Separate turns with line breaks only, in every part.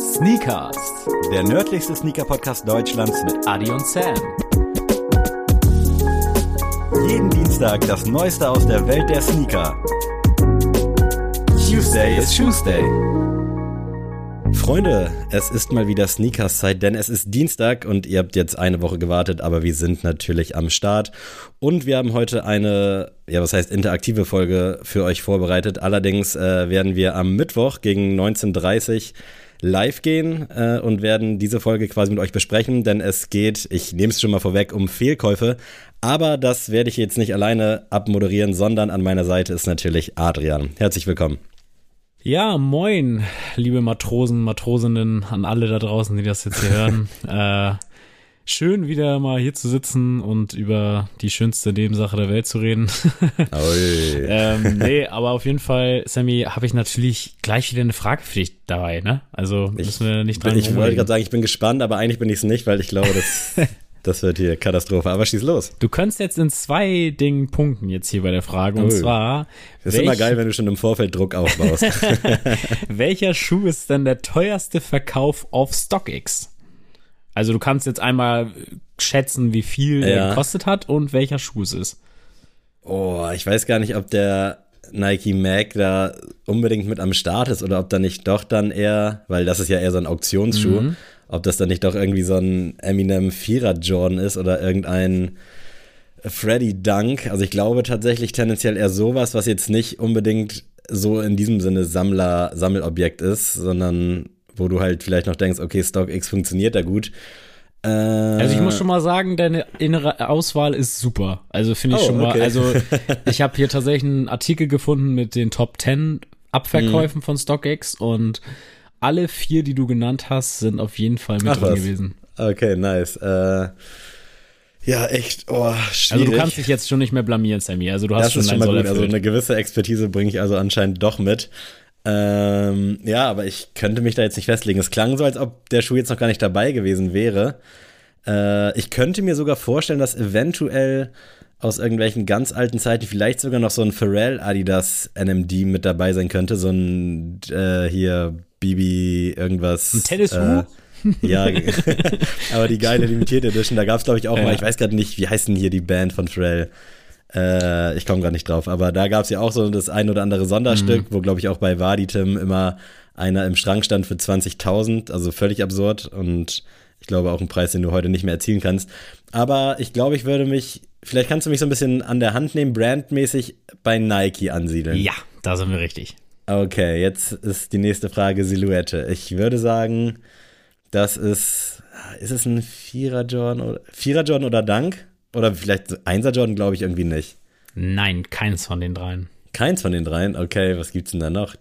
Sneakers, der nördlichste Sneaker-Podcast Deutschlands mit Adi und Sam. Jeden Dienstag das Neueste aus der Welt der Sneaker. Tuesday is Tuesday.
Freunde, es ist mal wieder Sneakers-Zeit, denn es ist Dienstag und ihr habt jetzt eine Woche gewartet, aber wir sind natürlich am Start. Und wir haben heute eine, ja, was heißt interaktive Folge für euch vorbereitet. Allerdings äh, werden wir am Mittwoch gegen 19.30 Uhr live gehen äh, und werden diese Folge quasi mit euch besprechen, denn es geht, ich nehme es schon mal vorweg, um Fehlkäufe. Aber das werde ich jetzt nicht alleine abmoderieren, sondern an meiner Seite ist natürlich Adrian. Herzlich willkommen.
Ja, moin, liebe Matrosen, Matrosinnen, an alle da draußen, die das jetzt hier hören. äh, schön wieder mal hier zu sitzen und über die schönste Nebensache der Welt zu reden. ähm, nee, aber auf jeden Fall, Sammy, habe ich natürlich gleich wieder eine Frage für dich dabei, ne? Also müssen wir nicht dran
Ich, ich wollte gerade sagen, ich bin gespannt, aber eigentlich bin ich es nicht, weil ich glaube, das, das wird hier Katastrophe. Aber schieß los.
Du kannst jetzt in zwei Dingen punkten jetzt hier bei der Frage. Und zwar.
Das ist immer geil, wenn du schon im Vorfeld Druck aufbaust.
welcher Schuh ist denn der teuerste Verkauf auf StockX? Also du kannst jetzt einmal schätzen, wie viel
Ja.
der gekostet hat und welcher Schuh es ist.
Oh, ich weiß gar nicht, ob der Nike Mac da unbedingt mit am Start ist oder ob da nicht doch dann eher, weil das ist ja eher so ein Auktionsschuh,
Mhm.
ob das dann nicht doch irgendwie so ein Eminem Vierer Jordan ist oder irgendein Freddy Dunk. Also ich glaube tatsächlich tendenziell eher sowas, was jetzt nicht unbedingt so in diesem Sinne Sammler, Sammelobjekt ist, sondern wo du halt vielleicht noch denkst, okay, StockX funktioniert da gut. Äh,
Also ich muss schon mal sagen, deine innere Auswahl ist super. Also finde ich
Oh,
schon mal,
okay.
also ich habe hier tatsächlich einen Artikel gefunden mit den Top 10 Abverkäufen von StockX und alle vier, die du genannt hast, sind auf jeden Fall mit
Ach
drin
was.
gewesen.
Okay, nice. Äh, ja, echt, oh, schwierig.
Also du kannst dich jetzt schon nicht mehr blamieren, Sammy. Also du hast
das
schon
ist schon mal gut. Also eine gewisse Expertise bringe ich also anscheinend doch mit. Ähm, ja, aber ich könnte mich da jetzt nicht festlegen. Es klang so, als ob der Schuh jetzt noch gar nicht dabei gewesen wäre. Äh, ich könnte mir sogar vorstellen, dass eventuell aus irgendwelchen ganz alten Zeiten vielleicht sogar noch so ein Pharrell Adidas NMD mit dabei sein könnte. So ein äh, hier Bibi irgendwas.
Ein Tennisschuh?
Äh, ja, aber die geile Limitierte Edition, da gab es glaube ich auch
Ja.
mal, ich weiß gerade nicht, wie heißt denn hier die Band von Pharrell? Äh, ich komme gerade nicht drauf, aber da gab es ja auch so das ein oder andere Sonderstück, wo glaube ich auch bei Vaditim immer einer im Schrank stand für 20.000, also völlig absurd und ich glaube auch ein Preis, den du heute nicht mehr erzielen kannst. Aber ich glaube, ich würde mich, vielleicht kannst du mich so ein bisschen an der Hand nehmen, brandmäßig bei Nike ansiedeln.
Ja, da sind wir richtig.
Okay, jetzt ist die nächste Frage Silhouette. Ich würde sagen, das ist, ist es ein Vierer Jordan oder Vierer Jordan oder Dunk? Oder vielleicht Einser Jordan, glaube ich irgendwie nicht.
Nein, keins von den dreien.
Keins von den dreien. Okay, was gibt's denn da noch?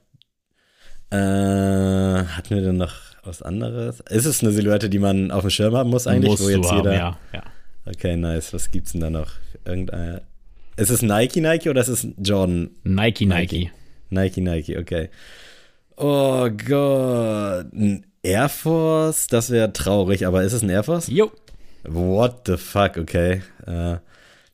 Äh, hatten wir denn noch was anderes? Ist es eine Silhouette, die man auf dem Schirm haben muss eigentlich?
Musst
wo jetzt
du haben,
jeder.
ja, ja.
Okay, nice. Was gibt's denn da noch? Irgendein. Ist es Nike Nike oder ist es Jordan
Nike, Nike.
Nike, Nike, okay. Oh Gott. Ein Air Force? Das wäre traurig, aber ist es ein Air Force?
Jo.
What the fuck, okay. Äh,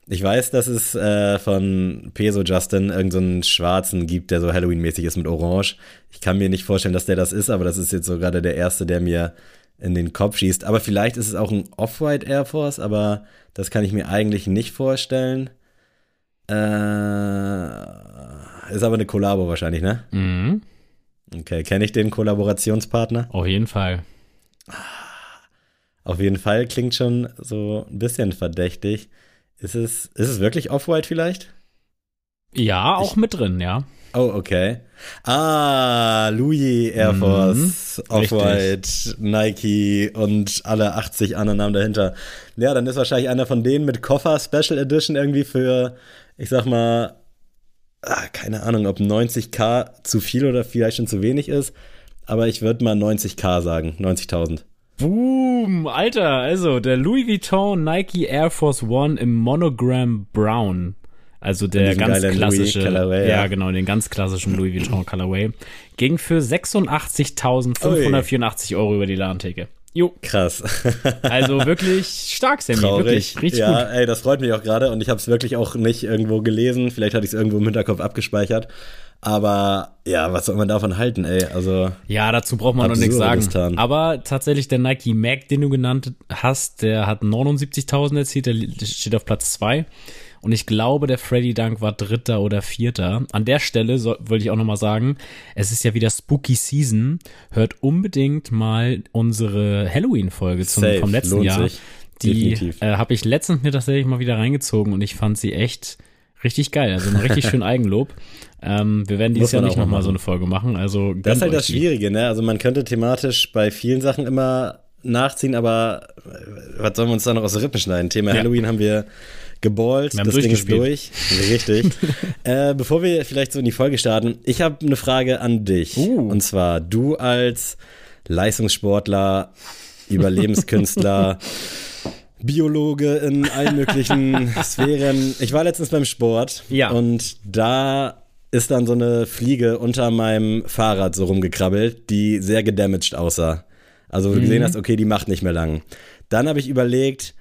ich weiß, dass es äh, von Peso Justin irgendeinen so schwarzen gibt, der so Halloween-mäßig ist mit Orange. Ich kann mir nicht vorstellen, dass der das ist, aber das ist jetzt so gerade der erste, der mir in den Kopf schießt. Aber vielleicht ist es auch ein Off-White Air Force, aber das kann ich mir eigentlich nicht vorstellen. Äh, ist aber eine Kollabo wahrscheinlich, ne?
Mhm.
Okay, kenne ich den Kollaborationspartner?
Auf jeden Fall.
Auf jeden Fall klingt schon so ein bisschen verdächtig. Ist es, ist es wirklich Off-White vielleicht?
Ja, auch mit drin, ja.
Oh, okay. Ah, Louis Air
Mhm,
Force, Off-White, Nike und alle 80 anderen Namen dahinter. Ja, dann ist wahrscheinlich einer von denen mit Koffer Special Edition irgendwie für, ich sag mal, ah, keine Ahnung, ob 90k zu viel oder vielleicht schon zu wenig ist. Aber ich würde mal 90k sagen, 90.000.
Boom, Alter, also der Louis Vuitton Nike Air Force One im Monogram Brown. Also der ganz klassische,
Colorway,
ja.
ja.
genau, den ganz klassischen Louis Vuitton Colorway, ging für 86.584 Euro über die Ladentheke. Jo.
Krass.
Also wirklich stark, Sammy.
Traurig.
Wirklich, richtig
ja,
gut.
ey, das freut mich auch gerade und ich habe es wirklich auch nicht irgendwo gelesen. Vielleicht hatte ich es irgendwo im Hinterkopf abgespeichert. Aber ja, was soll man davon halten, ey? Also
Ja, dazu braucht man noch nichts sagen.
Distanz.
Aber tatsächlich der Nike Mag, den du genannt hast, der hat 79.000 erzielt, der steht auf Platz zwei. Und ich glaube, der Freddy Dunk war Dritter oder Vierter. An der Stelle soll, wollte ich auch nochmal sagen, es ist ja wieder Spooky Season. Hört unbedingt mal unsere Halloween-Folge vom letzten
lohnt
Jahr.
sich.
Die äh, habe ich letztens mir tatsächlich mal wieder reingezogen und ich fand sie echt richtig geil. Also ein richtig schön Eigenlob. Ähm, wir werden dieses Jahr nicht nochmal so eine Folge machen. Also
Das ist halt das. Schwierige, ne? Also man könnte thematisch bei vielen Sachen immer nachziehen, aber äh, was sollen wir uns da noch aus den Rippen schneiden? Thema
Ja.
Halloween haben wir geballt,
Wir haben
das Ding ist durch. Richtig. äh, bevor wir vielleicht so in die Folge starten, ich habe eine Frage an dich.
Uh.
Und zwar, du als Leistungssportler, Überlebenskünstler, Biologe in allen möglichen Sphären. Ich war letztens beim Sport
Ja.
und da ist dann so eine Fliege unter meinem Fahrrad so rumgekrabbelt, die sehr gedamaged aussah. Also wo du gesehen hast, okay, die macht nicht mehr lang. Dann habe ich überlegt,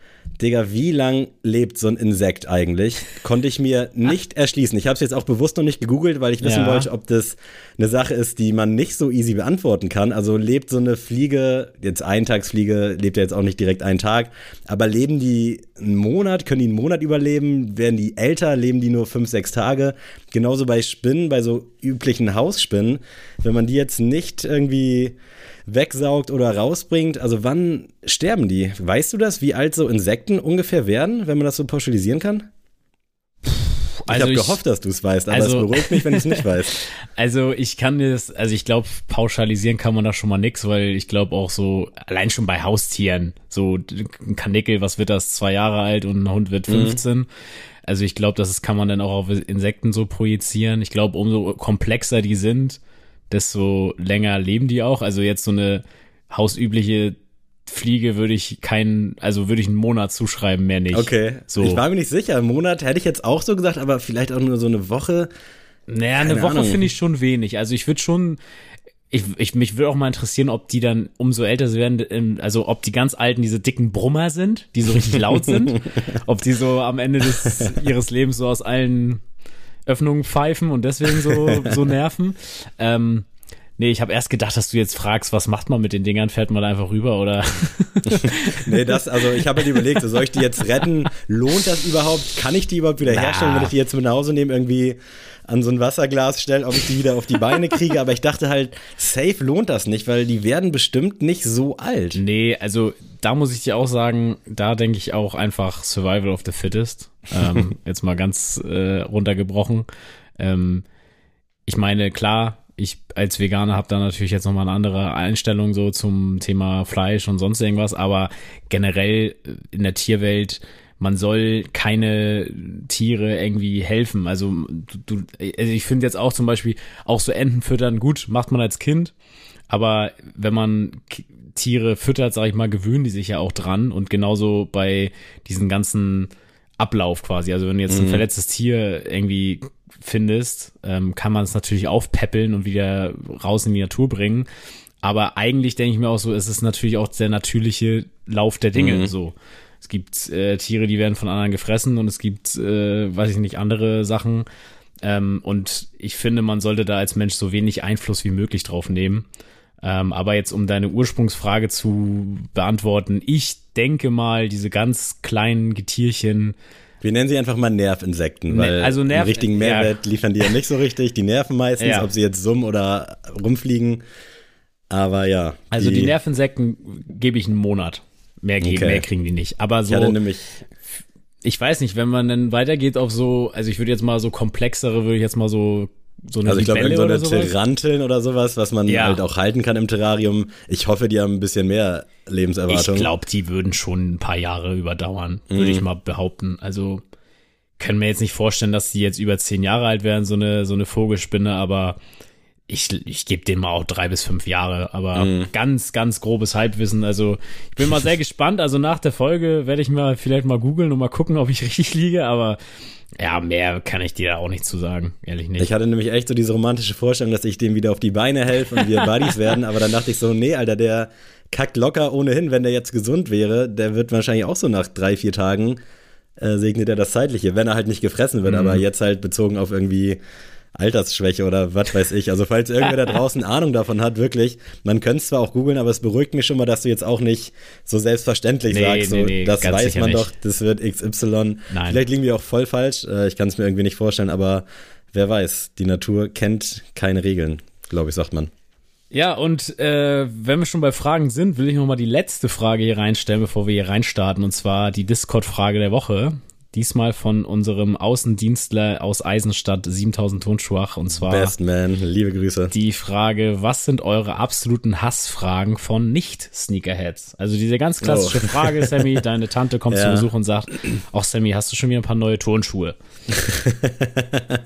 Digga, wie lang lebt so ein Insekt eigentlich? Konnte ich mir nicht erschließen. Ich habe es jetzt auch bewusst noch nicht gegoogelt, weil ich wissen
Ja.
wollte, ob das eine Sache ist, die man nicht so easy beantworten kann. Also lebt so eine Fliege, jetzt Eintagsfliege, lebt ja jetzt auch nicht direkt einen Tag, aber leben die einen Monat, können die einen Monat überleben? Werden die älter, leben die nur fünf, sechs Tage? Genauso bei Spinnen, bei so üblichen Hausspinnen, wenn man die jetzt nicht irgendwie wegsaugt oder rausbringt, also wann sterben die? Weißt du das, wie alt so Insekten ungefähr werden, wenn man das so pauschalisieren kann? Ich
Also
habe
ich-
gehofft, dass du es weißt, aber
also-
es beruhigt mich, wenn du es nicht weißt.
Also ich kann das, also ich glaube, pauschalisieren kann man da schon mal nix, weil ich glaube auch so, allein schon bei Haustieren, so ein Kanickel, was wird das, zwei Jahre alt und ein Hund wird 15. Also ich glaube, das kann man dann auch auf Insekten so projizieren. Ich glaube, umso komplexer die sind, desto länger leben die auch. Also jetzt so eine hausübliche Fliege würde ich keinen, also würde ich einen Monat zuschreiben, mehr nicht.
Okay,
So.
ich war mir nicht sicher. Einen Monat hätte ich jetzt auch so gesagt, aber vielleicht auch nur so eine Woche.
Naja, eine
Keine
Woche
Ahnung.
finde ich schon wenig. Also ich würde schon, ich, ich, mich würde auch mal interessieren, ob die dann umso älter sie werden, ähm, also ob die ganz alten diese dicken Brummer sind, die so richtig laut sind, ob die so am Ende des, ihres Lebens so aus allen Öffnungen pfeifen und deswegen so, so nerven. Ähm, nee, ich habe erst gedacht, dass du jetzt fragst, was macht man mit den Dingern? Fährt man einfach rüber oder?
Nee, das, also ich habe halt überlegt, so, soll ich die jetzt retten? Lohnt das überhaupt? Kann ich die überhaupt wieder
Na.
herstellen, wenn ich die jetzt mit nach Hause nehme, irgendwie an so ein Wasserglas stelle, ob ich die wieder auf die Beine kriege? Aber ich dachte halt, safe lohnt das nicht, weil die werden bestimmt nicht so alt.
Nee, also da muss ich dir auch sagen, da denke ich auch einfach Survival of the Fittest. Ähm, jetzt mal ganz äh, runtergebrochen. Ähm, ich meine, klar, ich als Veganer habe da natürlich jetzt nochmal eine andere Einstellung so zum Thema Fleisch und sonst irgendwas, aber generell äh, in der Tierwelt, man soll keine Tiere irgendwie helfen. Also, du, du, also ich finde jetzt auch zum Beispiel, auch so Enten füttern, gut, macht man als Kind, aber wenn man Tiere füttert, sag ich mal, gewöhnen die sich ja auch dran und genauso bei diesen ganzen Ablauf quasi. Also wenn du jetzt ein verletztes Tier irgendwie findest, ähm, kann man es natürlich aufpäppeln und wieder raus in die Natur bringen. Aber eigentlich denke ich mir auch so, es ist natürlich auch der natürliche Lauf der Dinge so. Es gibt äh, Tiere, die werden von anderen gefressen und es gibt, äh, weiß ich nicht, andere Sachen. Ähm, und ich finde, man sollte da als Mensch so wenig Einfluss wie möglich drauf nehmen. Ähm, aber jetzt, um deine Ursprungsfrage zu beantworten, ich denke mal, diese ganz kleinen Getierchen,
Wir nennen sie einfach mal Nervinsekten,
Ne-
weil
also Nerv-
richtigen Mehrwert liefern die ja nicht so richtig. Die nerven meistens,
Ja.
ob sie jetzt summen oder rumfliegen. Aber ja.
also die, Nervinsekten gebe ich einen Monat. Mehr, ge-
Okay.
mehr kriegen die nicht. Aber
Ich
so,
nämlich,
ich weiß nicht, wenn man dann weitergeht auf so, also ich würde jetzt mal so komplexere, würde ich jetzt mal so, so eine
also ich glaube, irgendeine
oder sowas.
Tyranteln oder sowas, was man
Ja.
halt auch halten kann im Terrarium. Ich hoffe, die haben ein bisschen mehr
Ich
Lebenserwartung.
glaube, die würden schon ein paar Jahre überdauern, würde
Mhm.
ich mal behaupten. Also können mir jetzt nicht vorstellen, dass die jetzt über zehn Jahre alt wären, so eine, so eine Vogelspinne, aber ich, ich gebe dem mal auch drei bis fünf Jahre, aber mm. ganz, ganz grobes Halbwissen. Also ich bin mal sehr gespannt. Also nach der Folge werde ich mal vielleicht mal googeln und mal gucken, ob ich richtig liege, aber ja, mehr kann ich dir auch nicht zu sagen, ehrlich nicht.
Ich hatte nämlich echt so diese romantische Vorstellung, dass ich dem wieder auf die Beine helfe und wir Buddies werden, aber dann dachte ich so, nee, Alter, der kackt locker ohnehin, wenn der jetzt gesund wäre, der wird wahrscheinlich auch so nach drei, vier Tagen äh, segnet er das Zeitliche, wenn er halt nicht gefressen wird, mhm. aber jetzt halt bezogen auf irgendwie Altersschwäche oder was weiß ich. Also falls irgendwer da draußen Ahnung davon hat, wirklich, man könnte es zwar auch googeln, aber es beruhigt mich schon mal, dass du jetzt auch nicht so selbstverständlich nee, sagst, so, nee, nee, das weiß man nicht. doch, das wird XY. Nein. Vielleicht liegen wir auch voll falsch, äh, ich kann es mir irgendwie nicht vorstellen, aber wer weiß, die Natur kennt keine Regeln, glaube ich, sagt man.
Ja, und äh, wenn wir schon bei Fragen sind, will ich noch mal die letzte Frage hier reinstellen, bevor wir hier reinstarten, und zwar die Discord-Frage der Woche. Diesmal von unserem Außendienstler aus Eisenstadt 7000 Tonschwach und zwar
Best Man, liebe Grüße.
Die Frage, was sind eure absoluten Hassfragen von Nicht-Sneakerheads? Also diese ganz klassische oh. Frage, Sammy, deine Tante kommt ja. zu Besuch und sagt, ach Sammy, hast du schon wieder ein paar neue Turnschuhe?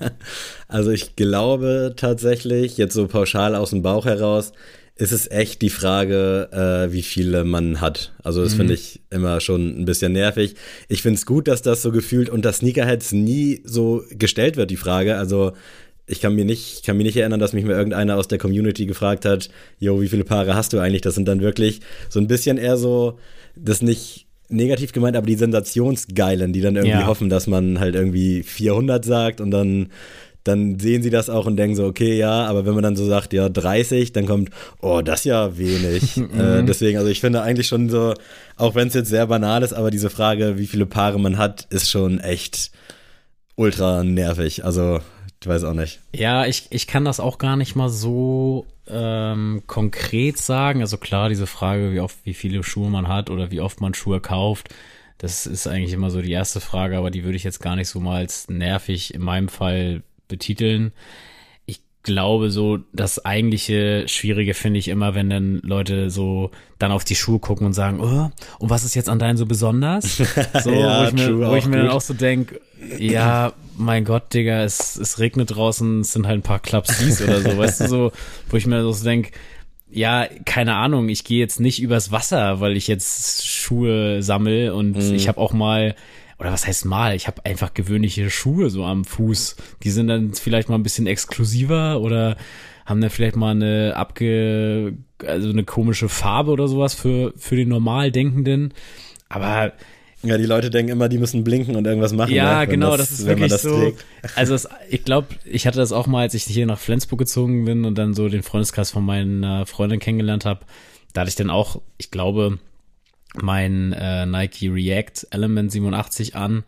also ich glaube tatsächlich, jetzt so pauschal aus dem Bauch heraus, ist es echt die Frage, äh, wie viele man hat. Also das mhm. finde ich immer schon ein bisschen nervig. Ich finde es gut, dass das so gefühlt unter Sneakerheads nie so gestellt wird, die Frage. Also ich kann mir nicht, kann mir nicht erinnern, dass mich mal irgendeiner aus der Community gefragt hat, yo, wie viele Paare hast du eigentlich? Das sind dann wirklich so ein bisschen eher so, das nicht negativ gemeint, aber die Sensationsgeilen, die dann irgendwie ja. hoffen, dass man halt irgendwie 400 sagt und dann dann sehen sie das auch und denken so, okay, ja, aber wenn man dann so sagt, ja, 30, dann kommt, oh, das ist ja wenig. äh, deswegen, also ich finde eigentlich schon so, auch wenn es jetzt sehr banal ist, aber diese Frage, wie viele Paare man hat, ist schon echt ultra nervig. Also, ich weiß auch nicht.
Ja, ich, ich kann das auch gar nicht mal so ähm, konkret sagen. Also klar, diese Frage, wie oft, wie viele Schuhe man hat oder wie oft man Schuhe kauft, das ist eigentlich immer so die erste Frage, aber die würde ich jetzt gar nicht so mal als nervig in meinem Fall betiteln. Ich glaube so, das eigentliche Schwierige finde ich immer, wenn dann Leute so dann auf die Schuhe gucken und sagen, oh, und was ist jetzt an deinen so besonders? So, ja, wo ich mir, wo ich mir dann auch so denke, ja, mein Gott, Digga, es, es regnet draußen, es sind halt ein paar Klapsis oder so, weißt du, so, wo ich mir so denke, ja, keine Ahnung, ich gehe jetzt nicht übers Wasser, weil ich jetzt Schuhe sammel und mhm. ich habe auch mal oder was heißt mal, ich habe einfach gewöhnliche Schuhe so am Fuß. Die sind dann vielleicht mal ein bisschen exklusiver oder haben dann vielleicht mal eine abge, also eine komische Farbe oder sowas für, für den normal Denkenden. Aber
ja, die Leute denken immer, die müssen blinken und irgendwas machen.
Ja, ne, genau, das, das, ist wirklich das so. Trägt. Also es, ich glaube, ich hatte das auch mal, als ich hier nach Flensburg gezogen bin und dann so den Freundeskreis von meiner Freundin kennengelernt habe. Da hatte ich dann auch, ich glaube, mein äh, Nike React Element 87 an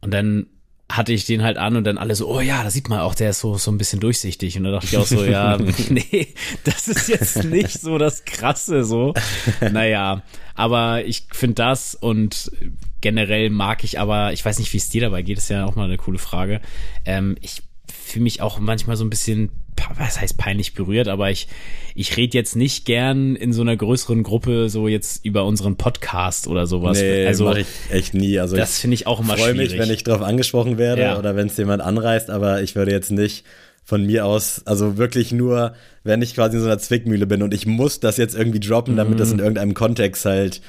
und dann hatte ich den halt an und dann alle so, oh ja, da sieht man auch, der ist so, so ein bisschen durchsichtig. Und da dachte ich auch so, ja, nee, das ist jetzt nicht so das Krasse so. Naja, aber ich finde das und generell mag ich aber, ich weiß nicht, wie es dir dabei geht, ist ja auch mal eine coole Frage. Ähm, ich fühle mich auch manchmal so ein bisschen, was heißt peinlich berührt, aber ich, ich rede jetzt nicht gern in so einer größeren Gruppe so jetzt über unseren Podcast oder sowas.
Nee, also mache ich echt nie. Also
das finde ich auch immer freu schwierig.
Ich freue mich, wenn ich drauf angesprochen werde ja. oder wenn es jemand anreißt, aber ich würde jetzt nicht von mir aus, also wirklich nur, wenn ich quasi in so einer Zwickmühle bin und ich muss das jetzt irgendwie droppen, damit mhm. das in irgendeinem Kontext halt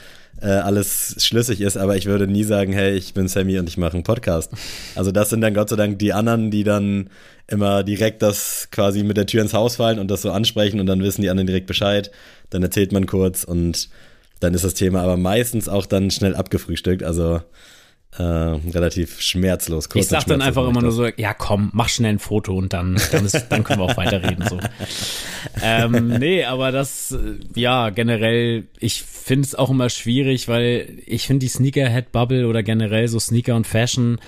äh, alles schlüssig ist, aber ich würde nie sagen, hey, ich bin Sammy und ich mache einen Podcast. Also das sind dann Gott sei Dank die anderen, die dann immer direkt das quasi mit der Tür ins Haus fallen und das so ansprechen und dann wissen die anderen direkt Bescheid. Dann erzählt man kurz und dann ist das Thema aber meistens auch dann schnell abgefrühstückt. Also äh, relativ schmerzlos.
Kurz ich sag dann einfach immer nur so, ja komm, mach schnell ein Foto und dann, dann, ist, dann können wir auch weiterreden. So. ähm, nee, aber das, äh, ja, generell, ich finde es auch immer schwierig, weil ich finde die Sneakerhead-Bubble oder generell so Sneaker und Fashion,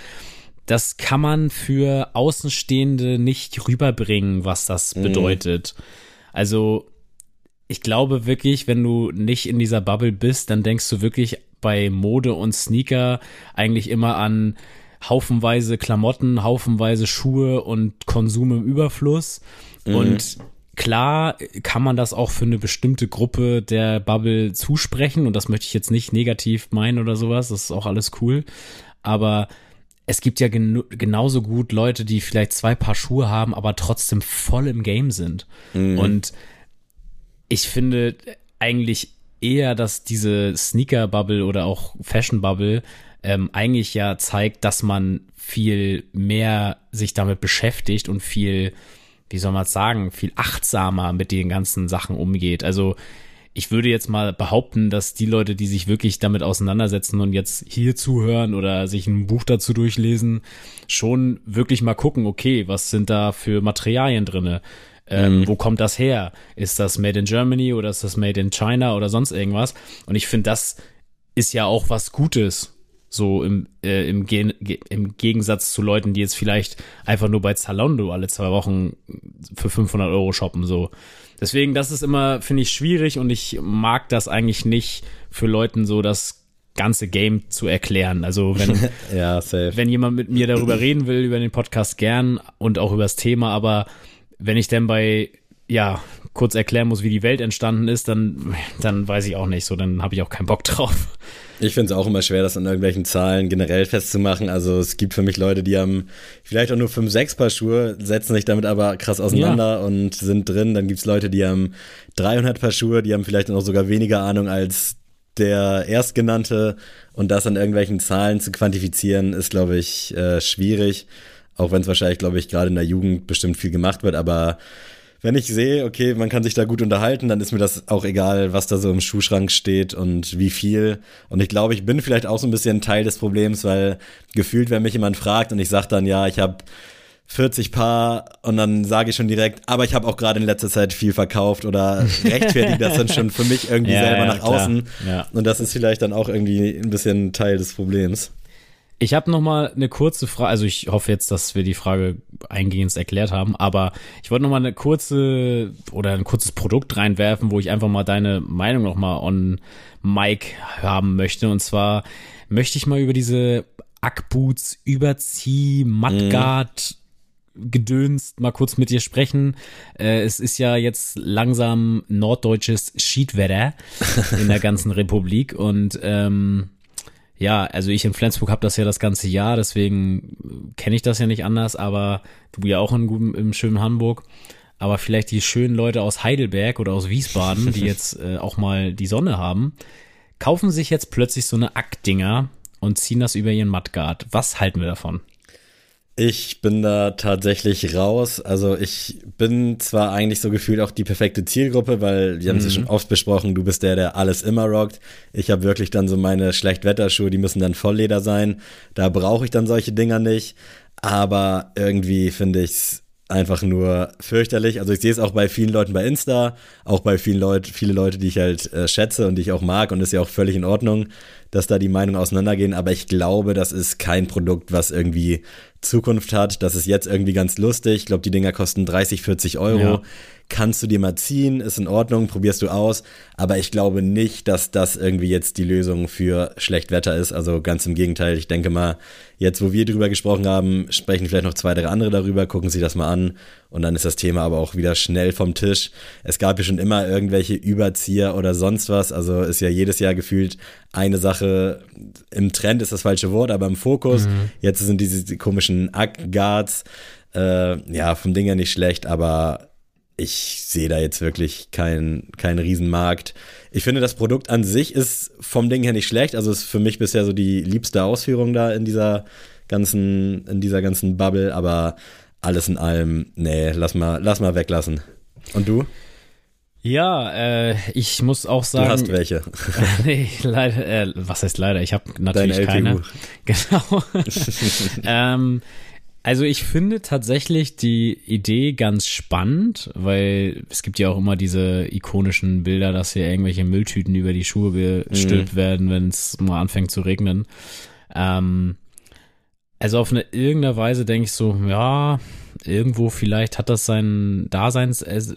das kann man für Außenstehende nicht rüberbringen, was das mhm. bedeutet. Also ich glaube wirklich, wenn du nicht in dieser Bubble bist, dann denkst du wirklich bei Mode und Sneaker eigentlich immer an haufenweise Klamotten, haufenweise Schuhe und Konsum im Überfluss. Mhm. Und klar kann man das auch für eine bestimmte Gruppe der Bubble zusprechen. Und das möchte ich jetzt nicht negativ meinen oder sowas. Das ist auch alles cool. Aber es gibt ja gen genauso gut Leute, die vielleicht zwei Paar Schuhe haben, aber trotzdem voll im Game sind. Mhm. Und ich finde eigentlich eher, dass diese Sneaker-Bubble oder auch Fashion-Bubble ähm, eigentlich ja zeigt, dass man viel mehr sich damit beschäftigt und viel, wie soll man es sagen, viel achtsamer mit den ganzen Sachen umgeht. Also ich würde jetzt mal behaupten, dass die Leute, die sich wirklich damit auseinandersetzen und jetzt hier zuhören oder sich ein Buch dazu durchlesen, schon wirklich mal gucken, okay, was sind da für Materialien drinne? Ähm, mhm. Wo kommt das her? Ist das made in Germany oder ist das made in China oder sonst irgendwas? Und ich finde, das ist ja auch was Gutes. So im, äh, im, Gen im Gegensatz zu Leuten, die jetzt vielleicht einfach nur bei Zalando alle zwei Wochen für 500 Euro shoppen, so. Deswegen, das ist immer, finde ich, schwierig und ich mag das eigentlich nicht für Leuten so das ganze Game zu erklären. Also wenn,
ja,
wenn jemand mit mir darüber reden will, über den Podcast gern und auch über das Thema, aber wenn ich dann bei, ja, kurz erklären muss, wie die Welt entstanden ist, dann, dann weiß ich auch nicht so, dann habe ich auch keinen Bock drauf.
Ich finde es auch immer schwer, das an irgendwelchen Zahlen generell festzumachen. Also es gibt für mich Leute, die haben vielleicht auch nur fünf, sechs Paar Schuhe, setzen sich damit aber krass auseinander ja. und sind drin. Dann gibt es Leute, die haben 300 Paar Schuhe, die haben vielleicht noch sogar weniger Ahnung als der Erstgenannte. Und das an irgendwelchen Zahlen zu quantifizieren, ist, glaube ich, äh, schwierig. Auch wenn es wahrscheinlich, glaube ich, gerade in der Jugend bestimmt viel gemacht wird. Aber wenn ich sehe, okay, man kann sich da gut unterhalten, dann ist mir das auch egal, was da so im Schuhschrank steht und wie viel. Und ich glaube, ich bin vielleicht auch so ein bisschen Teil des Problems, weil gefühlt, wenn mich jemand fragt und ich sage dann, ja, ich habe 40 Paar und dann sage ich schon direkt, aber ich habe auch gerade in letzter Zeit viel verkauft oder rechtfertige das dann schon für mich irgendwie ja, selber ja, nach klar. außen. Ja. Und das ist vielleicht dann auch irgendwie ein bisschen Teil des Problems.
Ich habe noch mal eine kurze Frage, also ich hoffe jetzt, dass wir die Frage eingehend erklärt haben, aber ich wollte noch mal eine kurze oder ein kurzes Produkt reinwerfen, wo ich einfach mal deine Meinung noch mal on Mic haben möchte und zwar möchte ich mal über diese Ackboots Überzieh Mudguard mhm. gedönst mal kurz mit dir sprechen. Äh, es ist ja jetzt langsam norddeutsches Schiedwetter in der ganzen Republik und ähm, ja, also ich in Flensburg habe das ja das ganze Jahr, deswegen kenne ich das ja nicht anders, aber du ja auch in, im schönen Hamburg. Aber vielleicht die schönen Leute aus Heidelberg oder aus Wiesbaden, die jetzt äh, auch mal die Sonne haben, kaufen sich jetzt plötzlich so eine Ackdinger und ziehen das über ihren Mudguard. Was halten wir davon?
Ich bin da tatsächlich raus. Also ich bin zwar eigentlich so gefühlt auch die perfekte Zielgruppe, weil wir haben es ja schon mhm. oft besprochen, du bist der, der alles immer rockt. Ich habe wirklich dann so meine Schlechtwetterschuhe, die müssen dann Vollleder sein. Da brauche ich dann solche Dinger nicht. Aber irgendwie finde ich es einfach nur fürchterlich. Also ich sehe es auch bei vielen Leuten bei Insta, auch bei vielen Leuten, viele Leute, die ich halt äh, schätze und die ich auch mag und ist ja auch völlig in Ordnung, dass da die Meinungen auseinandergehen. Aber ich glaube, das ist kein Produkt, was irgendwie Zukunft hat. Das ist jetzt irgendwie ganz lustig. Ich glaube, die Dinger kosten 30, 40 Euro. Ja. Kannst du dir mal ziehen, ist in Ordnung, probierst du aus. Aber ich glaube nicht, dass das irgendwie jetzt die Lösung für Schlechtwetter ist. Also ganz im Gegenteil. Ich denke mal, jetzt, wo wir drüber gesprochen haben, sprechen vielleicht noch zwei, drei andere darüber, gucken sich das mal an. Und dann ist das Thema aber auch wieder schnell vom Tisch. Es gab ja schon immer irgendwelche Überzieher oder sonst was. Also ist ja jedes Jahr gefühlt eine Sache im Trend ist das falsche Wort, aber im Fokus. Mhm. Jetzt sind diese komischen Guards. Äh, ja, vom Ding ja nicht schlecht, aber ich sehe da jetzt wirklich keinen kein Riesenmarkt. Ich finde, das Produkt an sich ist vom Ding her nicht schlecht. Also ist für mich bisher so die liebste Ausführung da in dieser ganzen, in dieser ganzen Bubble, aber alles in allem, nee, lass mal, lass mal weglassen. Und du?
Ja, äh, ich muss auch sagen. Du
hast welche.
nee, leider, äh, was heißt leider? Ich habe natürlich keine. Genau. ähm, also ich finde tatsächlich die Idee ganz spannend, weil es gibt ja auch immer diese ikonischen Bilder, dass hier irgendwelche Mülltüten über die Schuhe gestülpt mhm. werden, wenn es mal anfängt zu regnen. Ähm, also auf eine irgendeine Weise denke ich so, ja, irgendwo vielleicht hat das seinen Daseins, äh,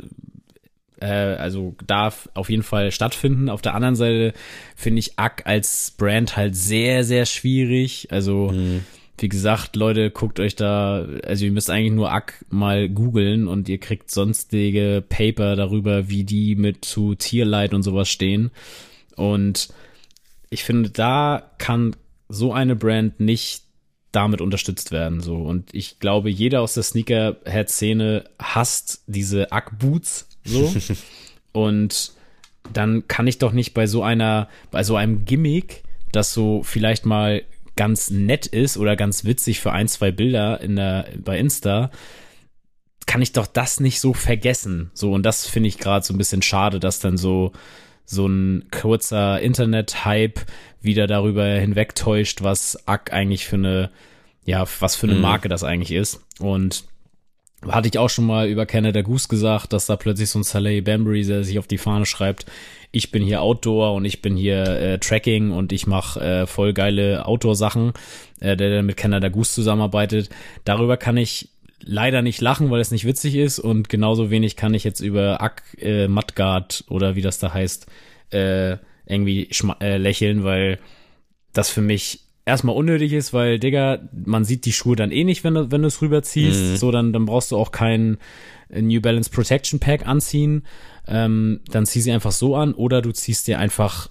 also darf auf jeden Fall stattfinden. Auf der anderen Seite finde ich Ack als Brand halt sehr, sehr schwierig. Also mhm. Wie gesagt, Leute, guckt euch da, also ihr müsst eigentlich nur Ack mal googeln und ihr kriegt sonstige Paper darüber, wie die mit zu Tierleid und sowas stehen. Und ich finde, da kann so eine Brand nicht damit unterstützt werden. So. Und ich glaube, jeder aus der Sneakerhead-Szene hasst diese Ack-Boots so. und dann kann ich doch nicht bei so einer, bei so einem Gimmick, das so vielleicht mal ganz nett ist oder ganz witzig für ein, zwei Bilder in der, bei Insta, kann ich doch das nicht so vergessen. So, und das finde ich gerade so ein bisschen schade, dass dann so, so ein kurzer Internet-Hype wieder darüber hinwegtäuscht, was Ack eigentlich für eine, ja, was für eine mhm. Marke das eigentlich ist. Und hatte ich auch schon mal über Canada Goose gesagt, dass da plötzlich so ein Saleh Bambury, der sich auf die Fahne schreibt, ich bin hier Outdoor und ich bin hier äh, Tracking und ich mache äh, voll geile Outdoor-Sachen, äh, der dann mit Canada Goose zusammenarbeitet. Darüber kann ich leider nicht lachen, weil es nicht witzig ist und genauso wenig kann ich jetzt über Ack äh, Mudguard oder wie das da heißt, äh, irgendwie äh, lächeln, weil das für mich erstmal unnötig ist, weil, Digga, man sieht die Schuhe dann eh nicht, wenn du, wenn du es rüberziehst. Mhm. So, dann, dann brauchst du auch kein New Balance Protection Pack anziehen. Ähm, dann zieh sie einfach so an oder du ziehst dir einfach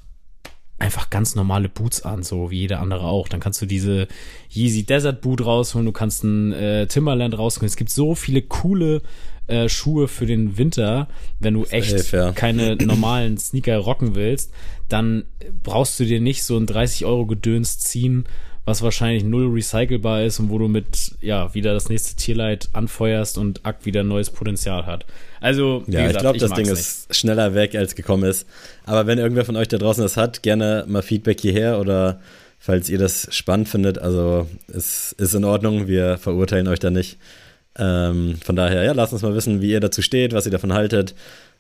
einfach ganz normale Boots an, so wie jeder andere auch. Dann kannst du diese Yeezy Desert Boot rausholen, du kannst ein äh, Timberland rausholen. Es gibt so viele coole äh, Schuhe für den Winter, wenn du echt Safe, ja. keine normalen Sneaker rocken willst, dann brauchst du dir nicht so ein 30 Euro Gedöns ziehen, was wahrscheinlich null recycelbar ist und wo du mit, ja, wieder das nächste Tierleid anfeuerst und Akt wieder neues Potenzial hat. Also,
ja, gesagt, ich glaube, das Ding nicht. ist schneller weg, als gekommen ist. Aber wenn irgendwer von euch da draußen das hat, gerne mal Feedback hierher oder falls ihr das spannend findet. Also, es ist in Ordnung, wir verurteilen euch da nicht. Ähm, von daher, ja, lasst uns mal wissen, wie ihr dazu steht, was ihr davon haltet.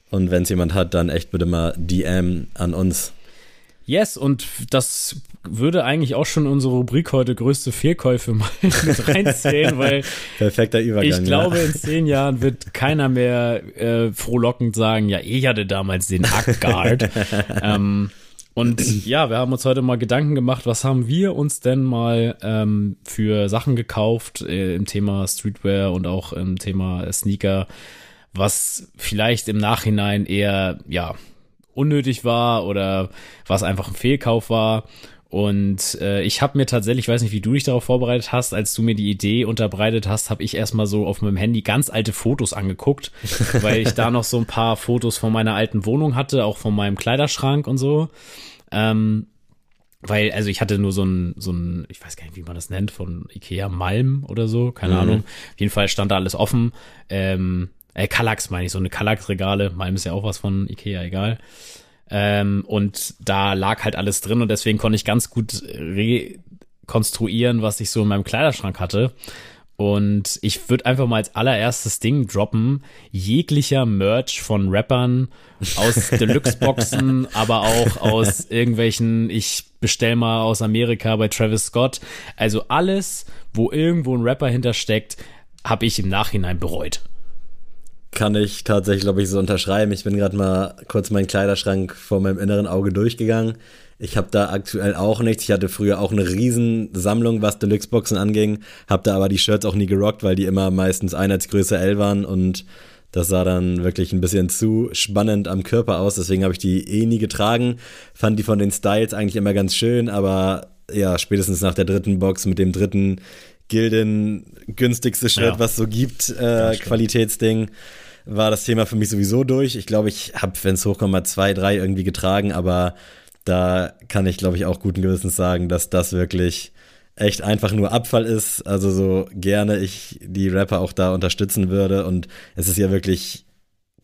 Und wenn es jemand hat, dann echt bitte mal DM an uns.
Yes, und das würde eigentlich auch schon unsere Rubrik heute größte Fehlkäufe mal mit reinzählen, weil
perfekter Übergang.
Ich glaube, ja. in zehn Jahren wird keiner mehr äh, frohlockend sagen, ja, ich hatte damals den Ackguard. ähm, und ja, wir haben uns heute mal Gedanken gemacht, was haben wir uns denn mal ähm, für Sachen gekauft äh, im Thema Streetwear und auch im Thema Sneaker, was vielleicht im Nachhinein eher, ja, unnötig war oder was einfach ein Fehlkauf war. Und äh, ich habe mir tatsächlich, ich weiß nicht, wie du dich darauf vorbereitet hast, als du mir die Idee unterbreitet hast, habe ich erstmal so auf meinem Handy ganz alte Fotos angeguckt, weil ich da noch so ein paar Fotos von meiner alten Wohnung hatte, auch von meinem Kleiderschrank und so. Ähm, weil, also ich hatte nur so ein, so ein, ich weiß gar nicht, wie man das nennt, von Ikea Malm oder so, keine mhm. Ahnung. Auf jeden Fall stand da alles offen. Ähm, äh, Kallax meine ich, so eine Kallax-Regale. Malm ist ja auch was von Ikea, egal. Ähm, und da lag halt alles drin und deswegen konnte ich ganz gut rekonstruieren, was ich so in meinem Kleiderschrank hatte. Und ich würde einfach mal als allererstes Ding droppen, jeglicher Merch von Rappern aus Deluxe-Boxen, aber auch aus irgendwelchen, ich bestell mal aus Amerika bei Travis Scott. Also alles, wo irgendwo ein Rapper hintersteckt, habe ich im Nachhinein bereut
kann ich tatsächlich, glaube ich, so unterschreiben. Ich bin gerade mal kurz meinen Kleiderschrank vor meinem inneren Auge durchgegangen. Ich habe da aktuell auch nichts. Ich hatte früher auch eine Riesensammlung, was Deluxe-Boxen anging, habe da aber die Shirts auch nie gerockt, weil die immer meistens Einheitsgröße L waren und das sah dann wirklich ein bisschen zu spannend am Körper aus. Deswegen habe ich die eh nie getragen. Fand die von den Styles eigentlich immer ganz schön, aber ja, spätestens nach der dritten Box mit dem dritten Gilden günstigste Shirt, ja. was so gibt, äh, Qualitätsding war das Thema für mich sowieso durch. Ich glaube, ich habe, wenn es hochkommt, mal zwei, drei irgendwie getragen, aber da kann ich, glaube ich, auch guten Gewissens sagen, dass das wirklich echt einfach nur Abfall ist. Also so gerne ich die Rapper auch da unterstützen würde. Und es ist ja wirklich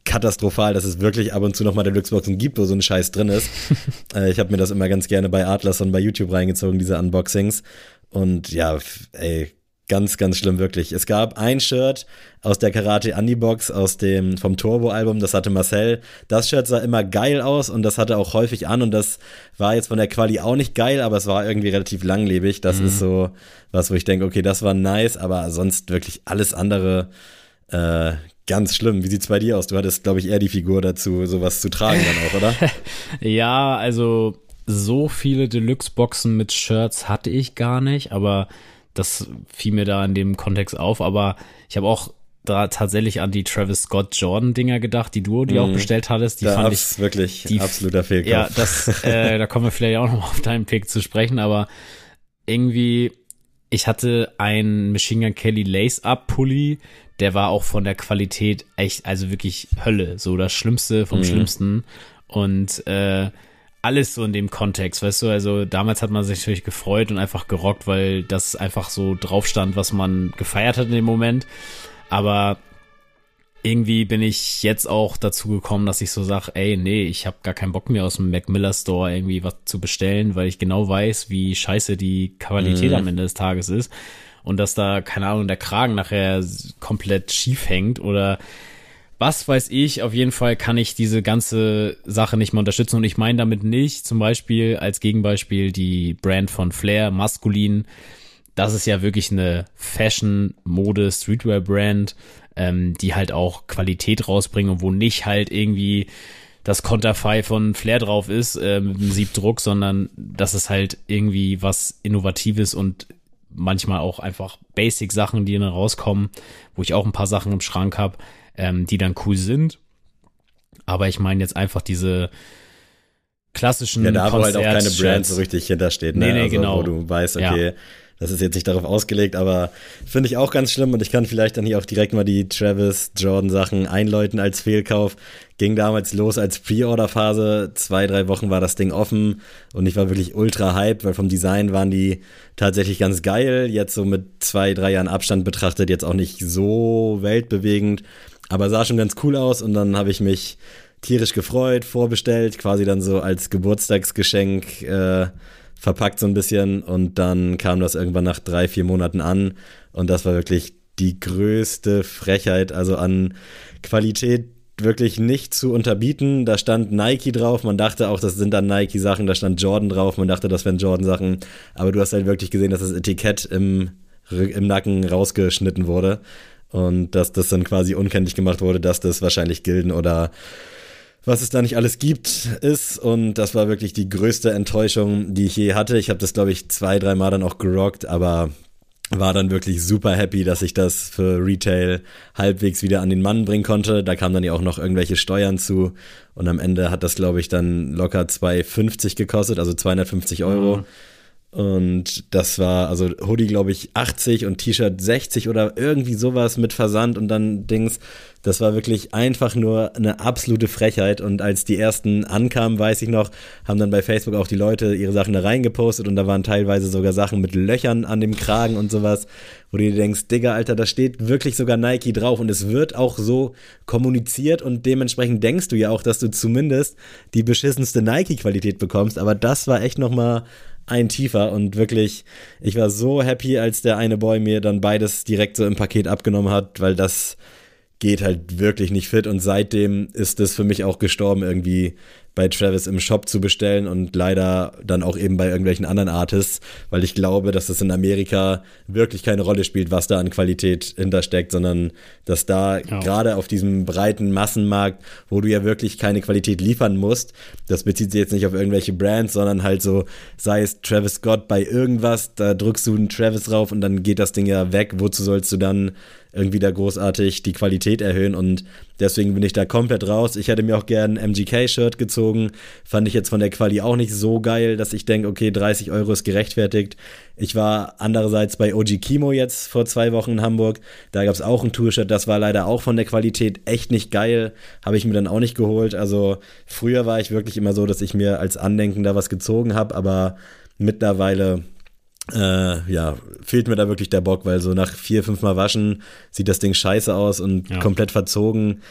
katastrophal, dass es wirklich ab und zu nochmal Deluxe-Boxen gibt, wo so ein Scheiß drin ist. äh, ich habe mir das immer ganz gerne bei Atlas und bei YouTube reingezogen, diese Unboxings. Und ja, ey, Ganz, ganz schlimm, wirklich. Es gab ein Shirt aus der Karate Andy Box aus dem, vom Turbo-Album, das hatte Marcel. Das Shirt sah immer geil aus und das hatte auch häufig an und das war jetzt von der Quali auch nicht geil, aber es war irgendwie relativ langlebig. Das mhm. ist so was, wo ich denke, okay, das war nice, aber sonst wirklich alles andere äh, ganz schlimm. Wie sieht's bei dir aus? Du hattest, glaube ich, eher die Figur dazu, sowas zu tragen dann auch, oder?
ja, also so viele Deluxe-Boxen mit Shirts hatte ich gar nicht, aber das fiel mir da in dem Kontext auf, aber ich habe auch da tatsächlich an die Travis Scott Jordan Dinger gedacht, die du, die mm. auch mhm. bestellt hattest. Die
da
fand ich
wirklich die, absoluter Fehlkauf.
Ja, das, äh, da kommen wir vielleicht auch noch auf deinen Pick zu sprechen, aber irgendwie ich hatte einen Machine Gun Kelly Lace-Up Pulli, der war auch von der Qualität echt, also wirklich Hölle, so das Schlimmste vom mhm. Schlimmsten. Und äh, alles so in dem Kontext, weißt du, also damals hat man sich natürlich gefreut und einfach gerockt, weil das einfach so drauf stand, was man gefeiert hat in dem Moment. Aber irgendwie bin ich jetzt auch dazu gekommen, dass ich so sage, ey, nee, ich habe gar keinen Bock mehr aus dem Mac Miller Store irgendwie was zu bestellen, weil ich genau weiß, wie scheiße die Qualität mhm. am Ende des Tages ist und dass da, keine Ahnung, der Kragen nachher komplett schief hängt oder was weiß ich, auf jeden Fall kann ich diese ganze Sache nicht mehr unterstützen. Und ich meine damit nicht zum Beispiel als Gegenbeispiel die Brand von Flair, Maskulin, das ist ja wirklich eine Fashion, Mode, Streetwear Brand, ähm, die halt auch Qualität rausbringen und wo nicht halt irgendwie das Konterfei von Flair drauf ist äh, mit einem Siebdruck, sondern dass es halt irgendwie was Innovatives und manchmal auch einfach Basic-Sachen, die dann rauskommen, wo ich auch ein paar Sachen im Schrank habe, ähm, die dann cool sind. Aber ich meine jetzt einfach diese klassischen
Ja, da wo halt auch keine Brand so richtig hintersteht, ne?
Nee, nee, also,
genau. Wo du weißt, okay, ja. Das ist jetzt nicht darauf ausgelegt, aber finde ich auch ganz schlimm und ich kann vielleicht dann hier auch direkt mal die Travis Jordan Sachen einläuten als Fehlkauf. Ging damals los als Pre-Order-Phase. Zwei, drei Wochen war das Ding offen und ich war wirklich ultra hyped, weil vom Design waren die tatsächlich ganz geil. Jetzt so mit zwei, drei Jahren Abstand betrachtet, jetzt auch nicht so weltbewegend, aber sah schon ganz cool aus und dann habe ich mich tierisch gefreut, vorbestellt, quasi dann so als Geburtstagsgeschenk. Äh, verpackt so ein bisschen und dann kam das irgendwann nach drei, vier Monaten an und das war wirklich die größte Frechheit, also an Qualität wirklich nicht zu unterbieten. Da stand Nike drauf, man dachte auch, das sind dann Nike-Sachen, da stand Jordan drauf, man dachte, das wären Jordan-Sachen, aber du hast halt wirklich gesehen, dass das Etikett im, im Nacken rausgeschnitten wurde und dass das dann quasi unkenntlich gemacht wurde, dass das wahrscheinlich Gilden oder was es da nicht alles gibt, ist. Und das war wirklich die größte Enttäuschung, die ich je hatte. Ich habe das, glaube ich, zwei, dreimal dann auch gerockt, aber war dann wirklich super happy, dass ich das für Retail halbwegs wieder an den Mann bringen konnte. Da kamen dann ja auch noch irgendwelche Steuern zu. Und am Ende hat das, glaube ich, dann locker 2,50 gekostet, also 250 Euro. Mhm. Und das war, also Hoodie, glaube ich, 80 und T-Shirt 60 oder irgendwie sowas mit Versand und dann Dings. Das war wirklich einfach nur eine absolute Frechheit. Und als die ersten ankamen, weiß ich noch, haben dann bei Facebook auch die Leute ihre Sachen da reingepostet und da waren teilweise sogar Sachen mit Löchern an dem Kragen und sowas, wo du dir denkst, Digga, Alter, da steht wirklich sogar Nike drauf und es wird auch so kommuniziert und dementsprechend denkst du ja auch, dass du zumindest die beschissenste Nike-Qualität bekommst. Aber das war echt nochmal ein tiefer und wirklich, ich war so happy, als der eine Boy mir dann beides direkt so im Paket abgenommen hat, weil das geht halt wirklich nicht fit und seitdem ist es für mich auch gestorben, irgendwie bei Travis im Shop zu bestellen und leider dann auch eben bei irgendwelchen anderen Artists, weil ich glaube, dass das in Amerika wirklich keine Rolle spielt, was da an Qualität hintersteckt, sondern dass da ja. gerade auf diesem breiten Massenmarkt, wo du ja wirklich keine Qualität liefern musst, das bezieht sich jetzt nicht auf irgendwelche Brands, sondern halt so, sei es Travis Scott bei irgendwas, da drückst du einen Travis rauf und dann geht das Ding ja weg. Wozu sollst du dann irgendwie da großartig die Qualität erhöhen und deswegen bin ich da komplett raus. Ich hätte mir auch gern ein MGK-Shirt gezogen, fand ich jetzt von der Quali auch nicht so geil, dass ich denke, okay, 30 Euro ist gerechtfertigt. Ich war andererseits bei OG Kimo jetzt vor zwei Wochen in Hamburg, da gab es auch ein Tour-Shirt, das war leider auch von der Qualität echt nicht geil, habe ich mir dann auch nicht geholt. Also früher war ich wirklich immer so, dass ich mir als Andenken da was gezogen habe, aber mittlerweile äh, ja, fehlt mir da wirklich der Bock, weil so nach vier, fünf Mal waschen sieht das Ding scheiße aus und ja. komplett verzogen.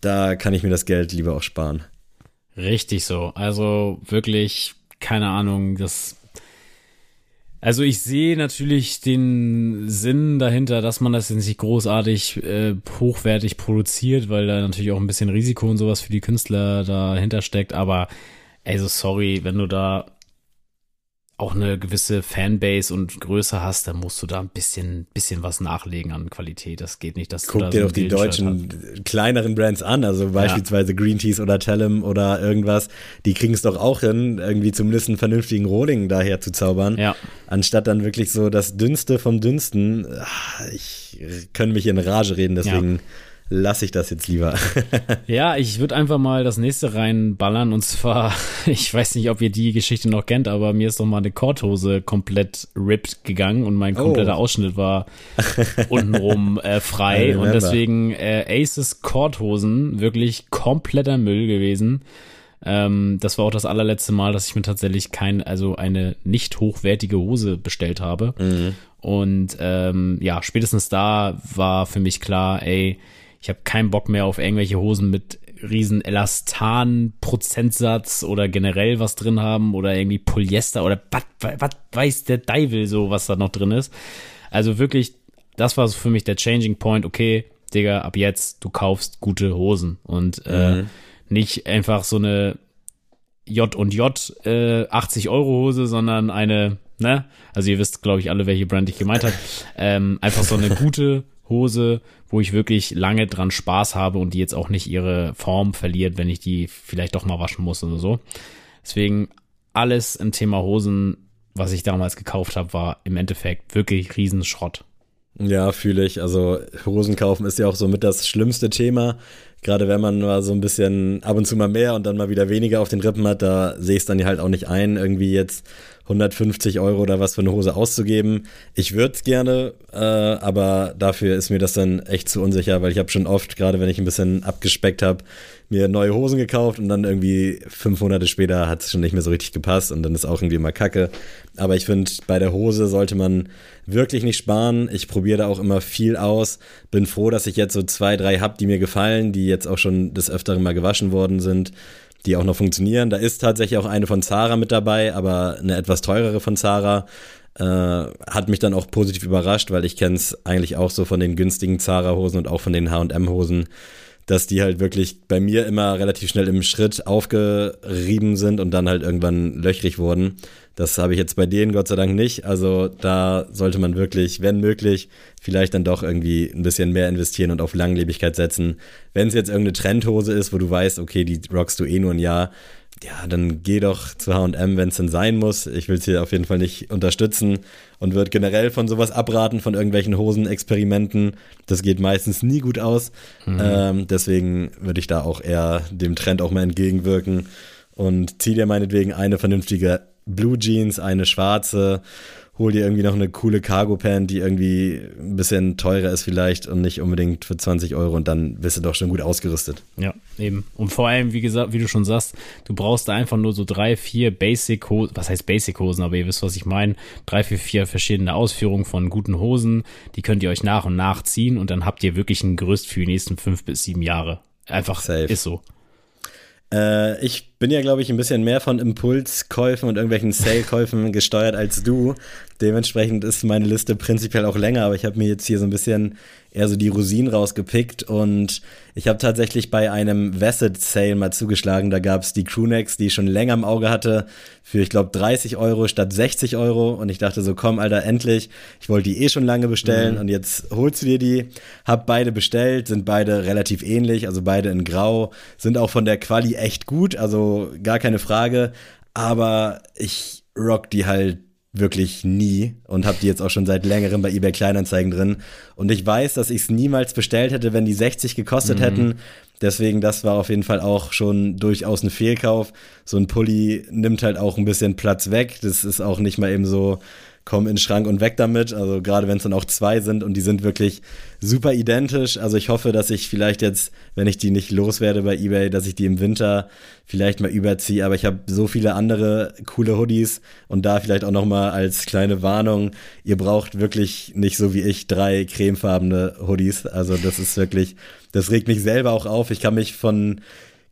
Da kann ich mir das Geld lieber auch sparen.
Richtig so. Also wirklich, keine Ahnung, das. Also ich sehe natürlich den Sinn dahinter, dass man das jetzt nicht großartig äh, hochwertig produziert, weil da natürlich auch ein bisschen Risiko und sowas für die Künstler dahinter steckt. Aber also sorry, wenn du da auch eine gewisse Fanbase und Größe hast, dann musst du da ein bisschen, bisschen was nachlegen an Qualität. Das geht nicht, dass
Guck
du da
dir so doch die deutschen hast. kleineren Brands an, also beispielsweise ja. Green Teas oder Tellem oder irgendwas. Die kriegen es doch auch hin, irgendwie zumindest einen vernünftigen Rolling daher zu zaubern.
Ja.
Anstatt dann wirklich so das Dünnste vom Dünnsten. Ah, ich kann mich in Rage reden, deswegen. Ja lasse ich das jetzt lieber.
ja, ich würde einfach mal das nächste reinballern und zwar, ich weiß nicht, ob ihr die Geschichte noch kennt, aber mir ist doch mal eine Korthose komplett ripped gegangen und mein kompletter oh. Ausschnitt war untenrum äh, frei und deswegen äh, Aces Korthosen wirklich kompletter Müll gewesen. Ähm, das war auch das allerletzte Mal, dass ich mir tatsächlich kein, also eine nicht hochwertige Hose bestellt habe. Mhm. Und ähm, ja, spätestens da war für mich klar, ey, ich habe keinen Bock mehr auf irgendwelche Hosen mit riesen Elastan-Prozentsatz oder generell was drin haben oder irgendwie Polyester oder was weiß der Deivel so, was da noch drin ist. Also wirklich, das war so für mich der Changing Point. Okay, Digga, ab jetzt, du kaufst gute Hosen und äh, mhm. nicht einfach so eine J und J äh, 80 Euro Hose, sondern eine, ne? Also ihr wisst, glaube ich, alle, welche Brand ich gemeint habe. Ähm, einfach so eine gute Hose, wo ich wirklich lange dran Spaß habe und die jetzt auch nicht ihre Form verliert, wenn ich die vielleicht doch mal waschen muss oder so. Deswegen alles im Thema Hosen, was ich damals gekauft habe, war im Endeffekt wirklich Riesenschrott.
Ja, fühle ich. Also Hosen kaufen ist ja auch so mit das schlimmste Thema. Gerade wenn man mal so ein bisschen ab und zu mal mehr und dann mal wieder weniger auf den Rippen hat, da sehe ich es dann halt auch nicht ein, irgendwie jetzt 150 Euro oder was für eine Hose auszugeben. Ich würde es gerne, äh, aber dafür ist mir das dann echt zu unsicher, weil ich habe schon oft, gerade wenn ich ein bisschen abgespeckt habe, mir neue Hosen gekauft und dann irgendwie fünf Monate später hat es schon nicht mehr so richtig gepasst und dann ist auch irgendwie mal Kacke. Aber ich finde, bei der Hose sollte man wirklich nicht sparen. Ich probiere da auch immer viel aus. Bin froh, dass ich jetzt so zwei, drei habe, die mir gefallen, die jetzt auch schon des Öfteren mal gewaschen worden sind die auch noch funktionieren. Da ist tatsächlich auch eine von Zara mit dabei, aber eine etwas teurere von Zara. Äh, hat mich dann auch positiv überrascht, weil ich kenne es eigentlich auch so von den günstigen Zara-Hosen und auch von den H&M-Hosen, dass die halt wirklich bei mir immer relativ schnell im Schritt aufgerieben sind und dann halt irgendwann löchrig wurden. Das habe ich jetzt bei denen Gott sei Dank nicht. Also da sollte man wirklich, wenn möglich, vielleicht dann doch irgendwie ein bisschen mehr investieren und auf Langlebigkeit setzen. Wenn es jetzt irgendeine Trendhose ist, wo du weißt, okay, die rockst du eh nur ein Jahr, ja, dann geh doch zu H&M, wenn es denn sein muss. Ich will es hier auf jeden Fall nicht unterstützen und würde generell von sowas abraten, von irgendwelchen Hosenexperimenten. Das geht meistens nie gut aus. Mhm. Ähm, deswegen würde ich da auch eher dem Trend auch mal entgegenwirken und zieh dir meinetwegen eine vernünftige Blue Jeans, eine schwarze hol dir irgendwie noch eine coole Cargo-Pan, die irgendwie ein bisschen teurer ist vielleicht und nicht unbedingt für 20 Euro und dann bist du doch schon gut ausgerüstet.
Ja, eben. Und vor allem, wie gesagt, wie du schon sagst, du brauchst einfach nur so drei, vier Basic-Hosen, was heißt Basic-Hosen, aber ihr wisst, was ich meine. Drei, vier, vier verschiedene Ausführungen von guten Hosen, die könnt ihr euch nach und nach ziehen und dann habt ihr wirklich ein Gerüst für die nächsten fünf bis sieben Jahre. Einfach Safe. ist so.
Äh, ich bin ja, glaube ich, ein bisschen mehr von Impulskäufen und irgendwelchen Sale-Käufen gesteuert als du. Dementsprechend ist meine Liste prinzipiell auch länger, aber ich habe mir jetzt hier so ein bisschen eher so die Rosinen rausgepickt und ich habe tatsächlich bei einem Vested Sale mal zugeschlagen. Da gab es die Crewnecks, die ich schon länger im Auge hatte, für ich glaube 30 Euro statt 60 Euro und ich dachte so, komm, Alter, endlich. Ich wollte die eh schon lange bestellen mhm. und jetzt holst du dir die. Hab beide bestellt, sind beide relativ ähnlich, also beide in Grau, sind auch von der Quali echt gut, also gar keine Frage. Aber ich rock die halt wirklich nie und habe die jetzt auch schon seit längerem bei eBay Kleinanzeigen drin. Und ich weiß, dass ich es niemals bestellt hätte, wenn die 60 gekostet mhm. hätten. Deswegen, das war auf jeden Fall auch schon durchaus ein Fehlkauf. So ein Pulli nimmt halt auch ein bisschen Platz weg. Das ist auch nicht mal eben so komm in den Schrank und weg damit. Also gerade wenn es dann auch zwei sind und die sind wirklich super identisch. Also ich hoffe, dass ich vielleicht jetzt, wenn ich die nicht loswerde bei eBay, dass ich die im Winter vielleicht mal überziehe. Aber ich habe so viele andere coole Hoodies und da vielleicht auch noch mal als kleine Warnung: Ihr braucht wirklich nicht so wie ich drei cremefarbene Hoodies. Also das ist wirklich, das regt mich selber auch auf. Ich kann mich von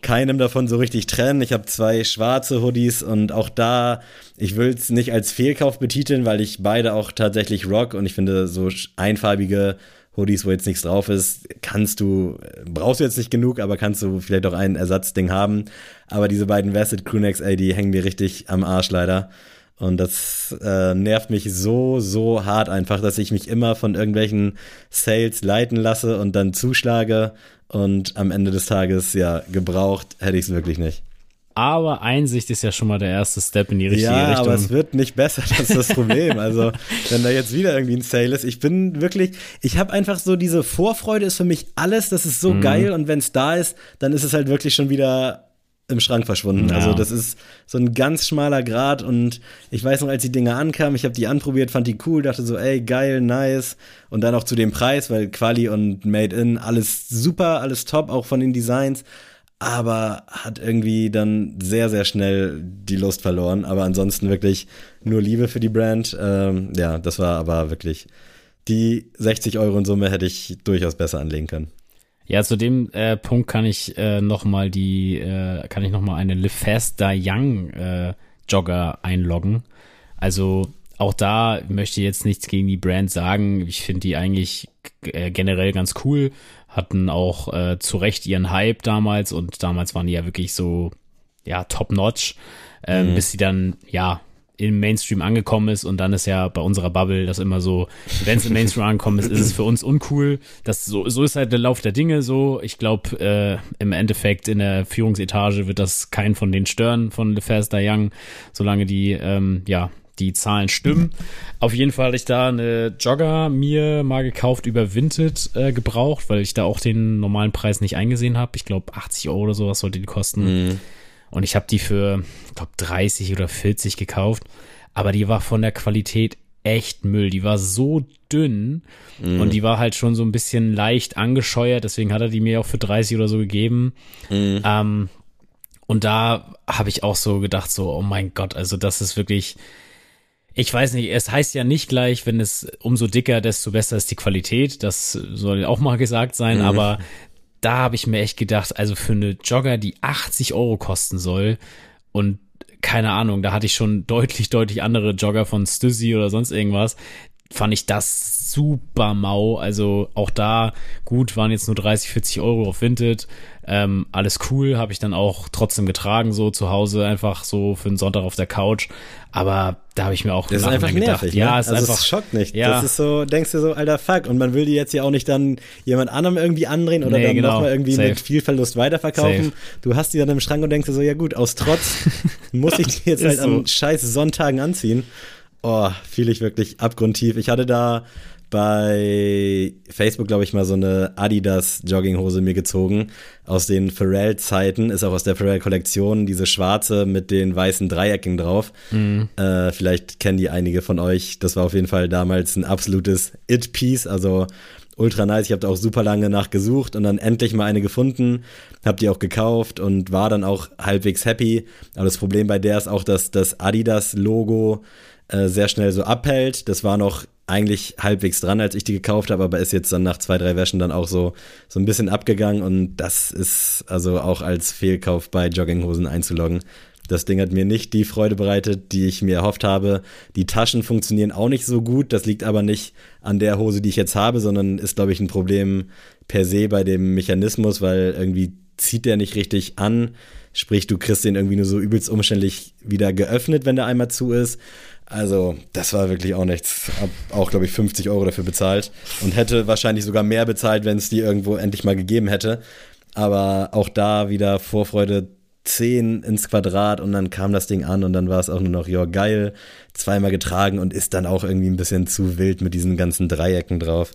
keinem davon so richtig trennen. Ich habe zwei schwarze Hoodies und auch da, ich will es nicht als Fehlkauf betiteln, weil ich beide auch tatsächlich rock und ich finde so einfarbige Hoodies, wo jetzt nichts drauf ist, kannst du, brauchst du jetzt nicht genug, aber kannst du vielleicht auch ein Ersatzding haben. Aber diese beiden Vested Crewnecks, ey, die hängen mir richtig am Arsch leider. Und das äh, nervt mich so, so hart einfach, dass ich mich immer von irgendwelchen Sales leiten lasse und dann zuschlage und am Ende des Tages, ja, gebraucht hätte ich es wirklich nicht.
aber Einsicht ist ja schon mal der erste Step in die richtige
ja,
Richtung.
aber es wird nicht besser, das ist das Problem. also, wenn da jetzt wieder irgendwie ein Sale ist, ich bin wirklich, ich habe einfach so diese Vorfreude ist für mich alles, das ist so
Mhm.
geil und wenn es da ist, dann ist es halt wirklich schon wieder im Schrank verschwunden.
Ja.
Also das ist so ein ganz schmaler Grad und ich weiß noch, als die Dinger ankamen, ich habe die anprobiert, fand die cool, dachte so, ey, geil, nice und dann auch zu dem Preis, weil Quali und Made in, alles super, alles top, auch von den Designs, aber hat irgendwie dann sehr, sehr schnell die Lust verloren, aber ansonsten wirklich nur Liebe für die Brand. Ähm, ja, das war aber wirklich, die 60 Euro in Summe hätte ich durchaus besser anlegen können.
Ja, zu dem äh, Punkt kann ich äh, noch mal die, äh, kann ich noch mal eine Live Fast Die Young äh, Jogger einloggen. Also auch da möchte ich jetzt nichts gegen die Brand sagen. Ich finde die eigentlich äh, generell ganz cool. Hatten auch äh, zu Recht ihren Hype damals und damals waren die ja wirklich so, ja, top notch, ähm, bis sie dann, ja, im Mainstream angekommen ist und dann ist ja bei unserer Bubble das immer so, wenn es im Mainstream angekommen ist, ist es für uns uncool. Das so, so ist halt der Lauf der Dinge so. Ich glaube, äh, im Endeffekt in der Führungsetage wird das keinen von den stören von LeFast Young, solange die, ähm, ja, die Zahlen stimmen. Auf jeden Fall hatte ich da eine Jogger mir mal gekauft über Vinted äh, gebraucht, weil ich da auch den normalen Preis nicht eingesehen habe. Ich glaube 80 Euro oder sowas sollte die kosten. Und ich habe die für, ich glaube, 30 oder 40 gekauft. Aber die war von der Qualität echt Müll. Die war so dünn und die war halt schon so ein bisschen leicht angescheuert. Deswegen hat er die mir auch für 30 oder so gegeben. Ähm, und da habe ich auch so gedacht, so, oh mein Gott, also das ist wirklich, ich weiß nicht, es heißt ja nicht gleich, wenn es umso dicker, desto besser ist die Qualität. Das soll auch mal gesagt sein, aber da habe ich mir echt gedacht, also für eine Jogger, die 80 Euro kosten soll und keine Ahnung, da hatte ich schon deutlich, deutlich andere Jogger von Stussy oder sonst irgendwas, fand ich das super mau. Also auch da, gut, waren jetzt nur 30, 40 Euro auf Vinted. Ähm, alles cool, habe ich dann auch trotzdem getragen, so zu Hause, einfach so für einen Sonntag auf der Couch. Aber da habe ich mir auch
Das ist einfach
Nachhinein
nervig.
Ja,
ne?
es ist
also
einfach.
es schockt nicht.
Ja.
Das ist so, denkst du so, alter Fuck. Und man will die jetzt ja auch nicht dann jemand anderem irgendwie andrehen oder
Nee,
dann
genau.
nochmal irgendwie
Safe.
mit viel Verlust weiterverkaufen.
Safe.
Du hast die dann im Schrank und denkst dir so, ja gut, aus Trotz muss ich die jetzt halt
so.
an scheiß Sonntagen anziehen. Oh, fühle ich wirklich abgrundtief. Ich hatte da bei Facebook, glaube ich, mal so eine Adidas Jogginghose mir gezogen aus den Pharrell-Zeiten, ist auch aus der Pharrell-Kollektion, diese schwarze mit den weißen Dreiecken drauf. Äh, vielleicht kennen die einige von euch. Das war auf jeden Fall damals ein absolutes It-Piece, also ultra nice. Ich habe da auch super lange nachgesucht und dann endlich mal eine gefunden, habe die auch gekauft und war dann auch halbwegs happy. Aber das Problem bei der ist auch, dass das Adidas-Logo äh, sehr schnell so abhält. Das war noch eigentlich halbwegs dran, als ich die gekauft habe, aber ist jetzt dann nach zwei, drei Wäschen dann auch so, so ein bisschen abgegangen und das ist also auch als Fehlkauf bei Jogginghosen einzuloggen. Das Ding hat mir nicht die Freude bereitet, die ich mir erhofft habe. Die Taschen funktionieren auch nicht so gut. Das liegt aber nicht an der Hose, die ich jetzt habe, sondern ist, glaube ich, ein Problem per se bei dem Mechanismus, weil irgendwie zieht der nicht richtig an. Sprich, du kriegst den irgendwie nur so übelst umständlich wieder geöffnet, wenn der einmal zu ist. Also, das war wirklich auch nichts. Hab auch, glaube ich, 50 Euro dafür bezahlt und hätte wahrscheinlich sogar mehr bezahlt, wenn es die irgendwo endlich mal gegeben hätte. Aber auch da wieder Vorfreude 10 ins Quadrat und dann kam das Ding an und dann war es auch nur noch, ja, geil, zweimal getragen und ist dann auch irgendwie ein bisschen zu wild mit diesen ganzen Dreiecken drauf.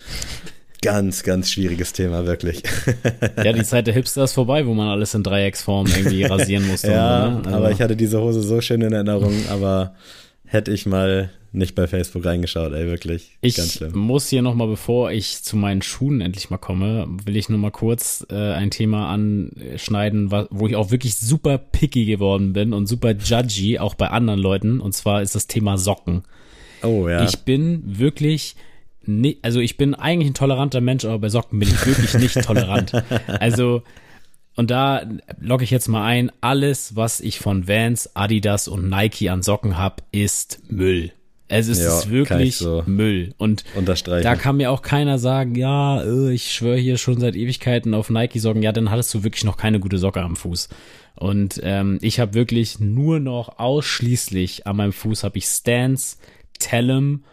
Ganz, ganz schwieriges Thema, wirklich.
Ja, die Zeit der Hipster ist vorbei, wo man alles in Dreiecksform irgendwie rasieren musste.
ja,
so, ne?
aber ich hatte diese Hose so schön in Erinnerung, aber hätte ich mal nicht bei Facebook reingeschaut, ey, wirklich. ganz
Ich
schlimm.
muss hier nochmal, bevor ich zu meinen Schuhen endlich mal komme, will ich nur mal kurz äh, ein Thema anschneiden, wo ich auch wirklich super picky geworden bin und super judgy, auch bei anderen Leuten. Und zwar ist das Thema Socken.
Oh ja.
Ich bin wirklich, ni- also ich bin eigentlich ein toleranter Mensch, aber bei Socken bin ich wirklich nicht tolerant. Also, und da logge ich jetzt mal ein, alles, was ich von Vans, Adidas und Nike an Socken hab, ist Müll. Es ist,
Ja,
wirklich
ich so
Müll. Und da kann mir auch keiner sagen, ja, äh, ich schwöre hier schon seit Ewigkeiten auf Nike-Socken. Ja, dann hattest du wirklich noch keine gute Socke am Fuß. Und ähm, ich habe wirklich nur noch ausschließlich an meinem Fuß habe ich Stance, Tellem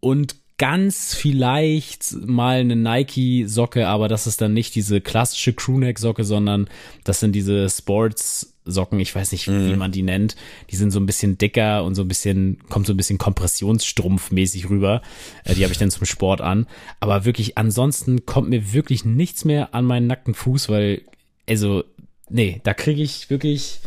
und ganz vielleicht mal eine Nike-Socke, aber das ist dann nicht diese klassische Crewneck-Socke, sondern das sind diese Sports Socken, ich weiß nicht, mhm. wie man die nennt. Die sind so ein bisschen dicker und so ein bisschen, kommt so ein bisschen Kompressionsstrumpfmäßig rüber. Äh, die habe ich dann zum Sport an. Aber wirklich, ansonsten kommt mir wirklich nichts mehr an meinen nackten Fuß, weil, also, nee, da kriege ich wirklich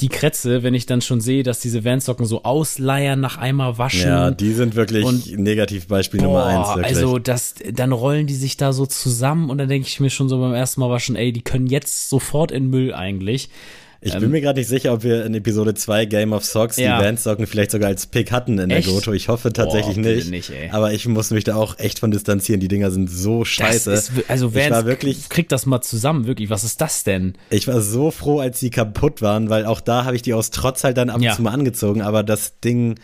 die Krätze, wenn ich dann schon sehe, dass diese Vans-Socken so ausleiern nach einmal waschen. Ja,
die sind wirklich und, Negativbeispiel boah, Nummer eins. Wirklich.
Also das, dann rollen die sich da so zusammen und dann denke ich mir schon so beim ersten Mal waschen, ey, die können jetzt sofort in Müll eigentlich.
Ich ähm, bin mir gerade nicht sicher, ob wir in Episode 2 Game of Socks ja. die Vans-Socken vielleicht sogar als Pick hatten in Echt? der Goto. Ich hoffe tatsächlich Boah, nicht. nicht aber ich muss mich da auch echt von distanzieren. Die Dinger sind so scheiße.
Ist, also Vans, ich war wirklich, kriegt das mal zusammen, wirklich. Was ist das denn?
Ich war so froh, als die kaputt waren, weil auch da habe ich die aus Trotz halt dann ab und ja. zu mal angezogen. Aber das Ding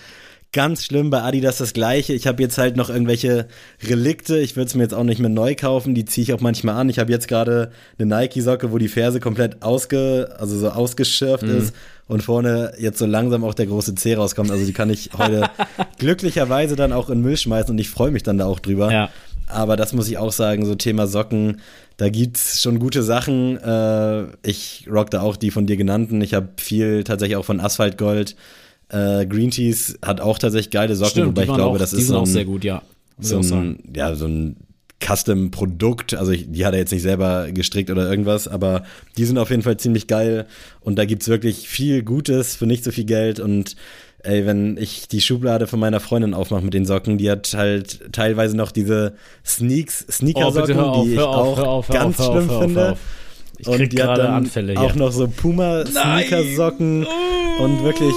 Ganz schlimm bei Adidas das gleiche. Ich habe jetzt halt noch irgendwelche Relikte. Ich würde es mir jetzt auch nicht mehr neu kaufen. Die ziehe ich auch manchmal an. Ich habe jetzt gerade eine Nike-Socke, wo die Ferse komplett ausge, also so ausgeschürft mhm. ist und vorne jetzt so langsam auch der große C rauskommt. Also die kann ich heute glücklicherweise dann auch in Müll schmeißen und ich freue mich dann da auch drüber. Ja. Aber das muss ich auch sagen, so Thema Socken, da gibt's schon gute Sachen. Äh, ich rock da auch die von dir genannten. Ich habe viel tatsächlich auch von Asphaltgold. Äh, Green Teas hat auch tatsächlich geile Socken,
Stimmt,
wobei ich glaube,
auch,
das ist so
ein, sehr gut, ja.
So ein, ja, so ein Custom-Produkt. Also ich, die hat er jetzt nicht selber gestrickt oder irgendwas, aber die sind auf jeden Fall ziemlich geil und da gibt's wirklich viel Gutes für nicht so viel Geld und ey, wenn ich die Schublade von meiner Freundin aufmache mit den Socken, die hat halt teilweise noch diese Sneaks, Sneaker-Socken, oh, die ich auf, auch auf, ganz auf, schlimm finde.
Ich und die hat dann
Anfälle auch noch so Puma-Sneaker-Socken und wirklich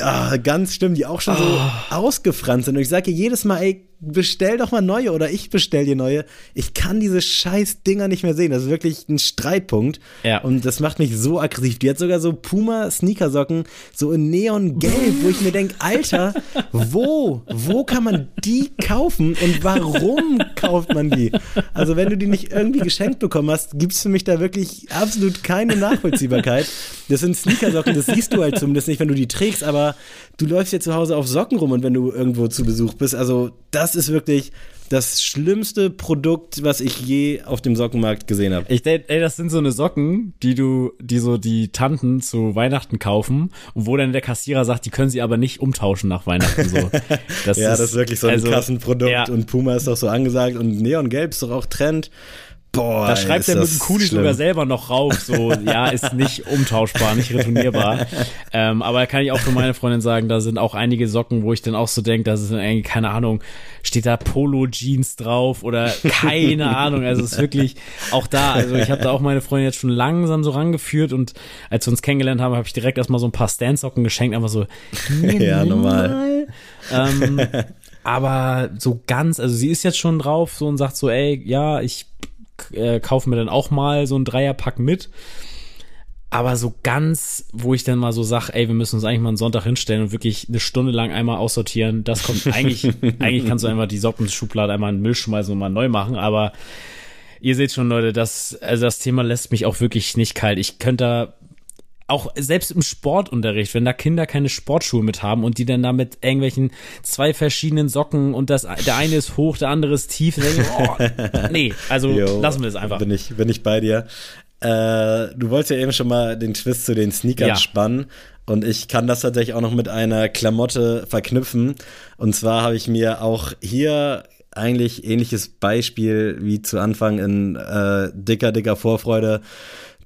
ah, ganz schlimm, die auch schon so oh. ausgefranst sind. Und ich sage jedes Mal, ey, bestell doch mal neue oder ich bestell dir neue. Ich kann diese scheiß Dinger nicht mehr sehen. Das ist wirklich ein Streitpunkt. Ja. Und das macht mich so aggressiv. Die hat sogar so Puma Sneakersocken, so in Neongelb, wo ich mir denke, Alter, wo, wo kann man die kaufen und warum kauft man die? Also wenn du die nicht irgendwie geschenkt bekommen hast, gibt es für mich da wirklich absolut keine Nachvollziehbarkeit. Das sind Sneakersocken, das siehst du halt zumindest nicht, wenn du die trägst, aber du läufst ja zu Hause auf Socken rum und wenn du irgendwo zu Besuch bist, also das ist wirklich das schlimmste Produkt, was ich je auf dem Sockenmarkt gesehen habe.
Ich denke, ey, das sind so eine Socken, die du, die so die Tanten zu Weihnachten kaufen und wo dann der Kassierer sagt, die können sie aber nicht umtauschen nach Weihnachten so.
Das ja, ist, das ist wirklich so ein also, Kassenprodukt ja. und Puma ist doch so angesagt und Neongelb ist doch auch Trend.
Boah, da schreibt er mit dem Kuli sogar selber noch rauf, so, ja, ist nicht umtauschbar, nicht retournierbar. ähm, aber kann ich auch für meine Freundin sagen, da sind auch einige Socken, wo ich dann auch so denke, das ist irgendwie, keine Ahnung, steht da Polo-Jeans drauf oder keine Ahnung. Also es ist wirklich auch da, also ich habe da auch meine Freundin jetzt schon langsam so rangeführt und als wir uns kennengelernt haben, habe ich direkt erstmal so ein paar Stand-Socken geschenkt, einfach so,
ja, normal.
Ähm, aber so ganz, also sie ist jetzt schon drauf so und sagt so, ey, ja, ich äh, kaufe mir dann auch mal so ein Dreierpack mit. Aber so ganz, wo ich dann mal so sage, ey, wir müssen uns eigentlich mal einen Sonntag hinstellen und wirklich eine Stunde lang einmal aussortieren, das kommt eigentlich, eigentlich kannst du einfach die Sockenschublade einmal in den Müll schmeißen und mal neu machen, aber ihr seht schon, Leute, das, also das Thema lässt mich auch wirklich nicht kalt. Ich könnte da auch selbst im Sportunterricht, wenn da Kinder keine Sportschuhe mit haben und die dann da mit irgendwelchen zwei verschiedenen Socken und das, der eine ist hoch, der andere ist tief, denke, oh, nee, also jo, lassen wir es einfach.
Bin ich, bin ich bei dir. Äh, du wolltest ja eben schon mal den Twist zu den Sneakern ja. spannen. Und ich kann das tatsächlich auch noch mit einer Klamotte verknüpfen. Und zwar habe ich mir auch hier eigentlich ähnliches Beispiel wie zu Anfang in äh, dicker, dicker Vorfreude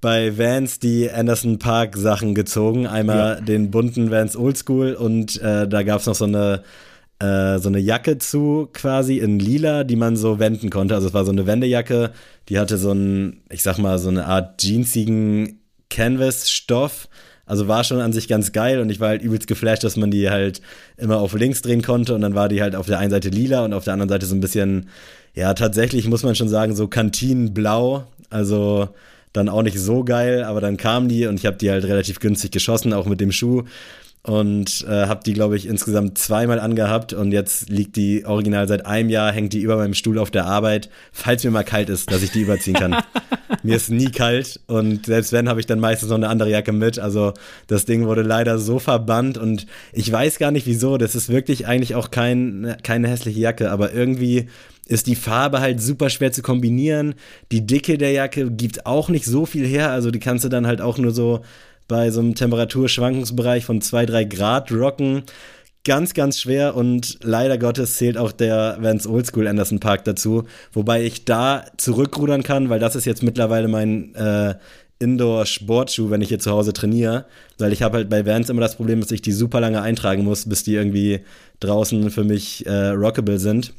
bei Vans die Anderson Park Sachen gezogen. Einmal ja. den bunten Vans Oldschool und äh, da gab es noch so eine äh, so eine Jacke zu quasi in lila, die man so wenden konnte. Also es war so eine Wendejacke, die hatte so ein, ich sag mal, so eine Art jeansigen Canvas-Stoff. Also war schon an sich ganz geil und ich war halt übelst geflasht, dass man die halt immer auf links drehen konnte und dann war die halt auf der einen Seite lila und auf der anderen Seite so ein bisschen, ja, tatsächlich muss man schon sagen, so Kantinenblau. Also dann auch nicht so geil, aber dann kamen die und ich habe die halt relativ günstig geschossen, auch mit dem Schuh und äh, habe die, glaube ich, insgesamt zweimal angehabt und jetzt liegt die original seit einem Jahr, hängt die über meinem Stuhl auf der Arbeit, falls mir mal kalt ist, dass ich die überziehen kann. mir ist nie kalt und selbst wenn, habe ich dann meistens noch eine andere Jacke mit. Also das Ding wurde leider so verbannt und ich weiß gar nicht wieso. Das ist wirklich eigentlich auch kein, keine hässliche Jacke, aber irgendwie ist die Farbe halt super schwer zu kombinieren. Die Dicke der Jacke gibt auch nicht so viel her, also die kannst du dann halt auch nur so bei so einem Temperaturschwankungsbereich von 2, 3 Grad rocken. Ganz, ganz schwer und leider Gottes zählt auch der Vans Oldschool Anderson Park dazu, wobei ich da zurückrudern kann, weil das ist jetzt mittlerweile mein äh, Indoor-Sportschuh, wenn ich hier zu Hause trainiere, weil ich habe halt bei Vans immer das Problem, dass ich die super lange eintragen muss, bis die irgendwie draußen für mich äh, rockable sind.